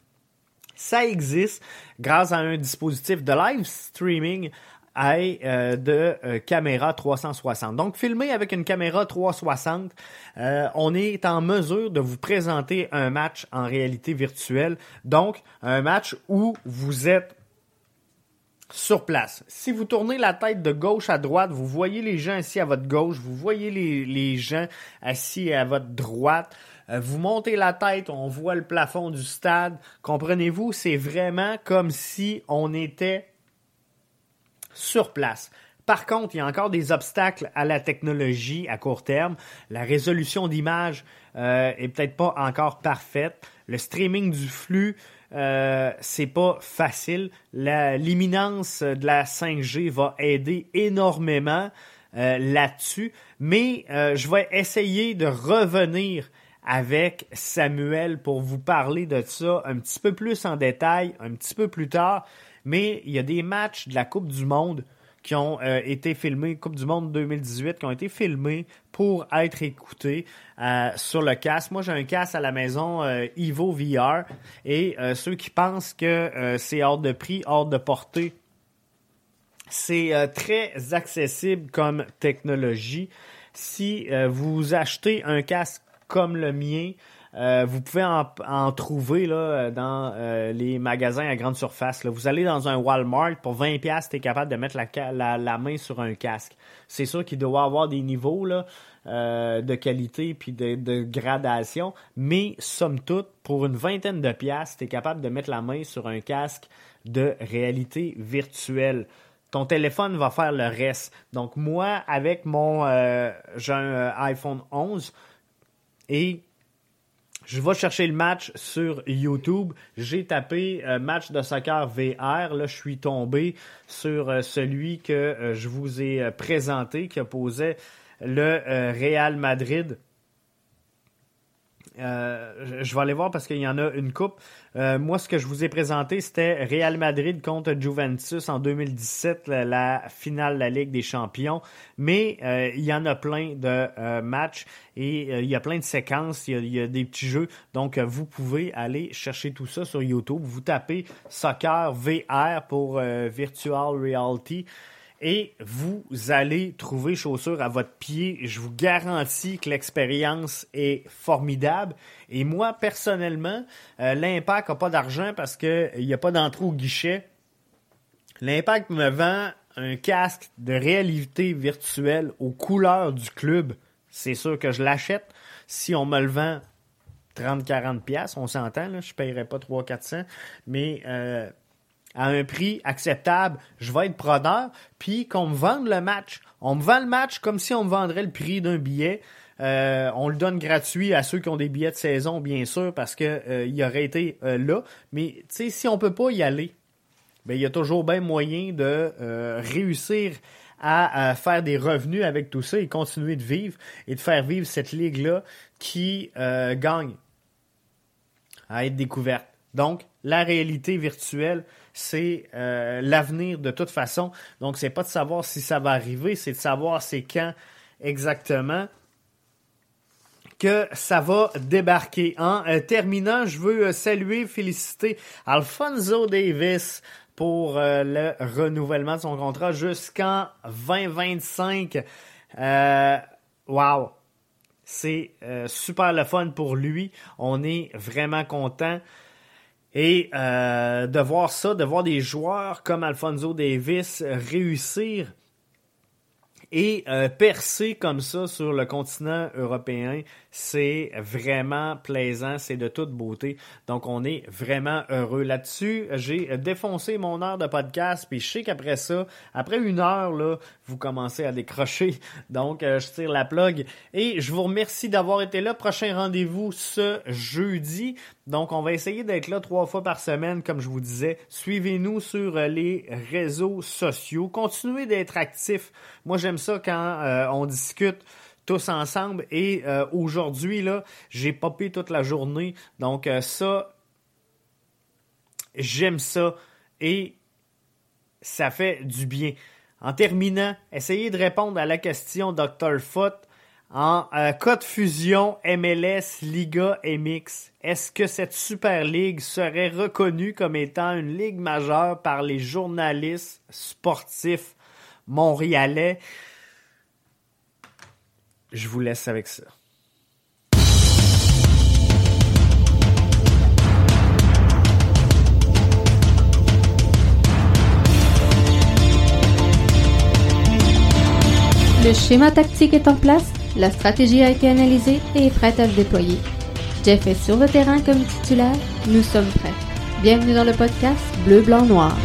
Speaker 2: ça existe grâce à un dispositif de live streaming et euh, de euh, caméra 360. Donc, filmé avec une caméra 360, euh, on est en mesure de vous présenter un match en réalité virtuelle. Donc, un match où vous êtes sur place. Si vous tournez la tête de gauche à droite, vous voyez les gens assis à votre gauche, vous voyez les, gens assis à votre droite. Euh, vous montez la tête, on voit le plafond du stade. Comprenez-vous, c'est vraiment comme si on était sur place. Par contre, il y a encore des obstacles à la technologie à court terme. La résolution d'image euh, est peut-être pas encore parfaite. Le streaming du flux, euh, c'est pas facile. L'imminence de la 5G va aider énormément euh, là-dessus. Mais je vais essayer de revenir avec Samuel pour vous parler de ça un petit peu plus en détail, un petit peu plus tard. Mais il y a des matchs de la Coupe du Monde qui ont euh, été filmés, Coupe du Monde 2018, qui ont été filmés pour être écoutés euh, sur le casque. Moi, j'ai un casque à la maison euh, Evo VR et ceux qui pensent que c'est hors de prix, hors de portée, c'est très accessible comme technologie. Si vous achetez un casque comme le mien, euh, vous pouvez en, trouver là, dans euh, les magasins à grande surface. Vous allez dans un Walmart, pour 20$, tu es capable de mettre la, main sur un casque. C'est sûr qu'il doit avoir des niveaux là, euh, de qualité puis de, de, gradation, mais somme toute, pour une vingtaine de piastres, tu es capable de mettre la main sur un casque de réalité virtuelle ton téléphone va faire le reste. Donc moi, avec mon j'ai un iPhone 11 et je vais chercher le match sur YouTube. J'ai tapé euh, match de soccer VR. Là, je suis tombé sur euh, celui que euh, je vous ai présenté, qui opposait le Real Madrid je vais aller voir parce qu'il y en a une coupe. Euh, moi, ce que je vous ai présenté, c'était Real Madrid contre Juventus en 2017, la, finale de la Ligue des Champions. Mais euh, il y en a plein de matchs et il y a plein de séquences, il y a, il y a des petits jeux. Donc, vous pouvez aller chercher tout ça sur YouTube. Vous tapez Soccer VR pour Virtual Reality et vous allez trouver chaussures à votre pied. Je vous garantis que l'expérience est formidable. Et moi, personnellement, euh, l'Impact n'a pas d'argent parce qu'il n'y a pas d'entrée au guichet. L'Impact me vend un casque de réalité virtuelle aux couleurs du club. C'est sûr que je l'achète. Si on me le vend 30-40$, on s'entend, je ne paierai pas 300-400$. Mais euh, à un prix acceptable, je vais être preneur, puis qu'on me vende le match. On me vend le match comme si on me vendrait le prix d'un billet. Euh, on le donne gratuit à ceux qui ont des billets de saison, bien sûr, parce qu'il euh, aurait été euh, là. Mais si on peut pas y aller, ben, il y a toujours bien moyen de réussir à, faire des revenus avec tout ça et continuer de vivre et de faire vivre cette ligue-là qui gagne à être découverte. Donc, la réalité virtuelle, c'est euh, l'avenir de toute façon. Donc, c'est pas de savoir si ça va arriver, c'est de savoir c'est quand exactement que ça va débarquer. En euh, terminant, je veux euh, saluer, féliciter Alfonso Davis pour le renouvellement de son contrat jusqu'en 2025. wow! C'est super le fun pour lui. On est vraiment content. Et euh, de voir ça, de voir des joueurs comme Alfonso Davis réussir et euh, percer comme ça sur le continent européen, c'est vraiment plaisant, c'est de toute beauté. Donc on est vraiment heureux là-dessus. J'ai défoncé mon heure de podcast, puis je sais qu'après ça, après une heure, là, vous commencez à décrocher. [laughs] Donc euh, je tire la plug. Et je vous remercie d'avoir été là. Prochain rendez-vous ce jeudi. Donc on va essayer d'être là trois fois par semaine, comme je vous disais. Suivez-nous sur euh, les réseaux sociaux. Continuez d'être actifs. Moi j'aime ça quand euh, on discute tous ensemble. Et euh, aujourd'hui, là, j'ai popé toute la journée. Donc euh, ça, j'aime ça. Et ça fait du bien. En terminant, essayez de répondre à la question Dr. Foot en cas de fusion MLS, Liga MX. Est-ce que cette Super Ligue serait reconnue comme étant une ligue majeure par les journalistes sportifs montréalais? Je vous laisse avec ça.
Speaker 6: Le schéma tactique est en place, la stratégie a été analysée et est prête à se déployer. Jeff est sur le terrain comme titulaire, nous sommes prêts. Bienvenue dans le podcast Bleu, Blanc, Noir.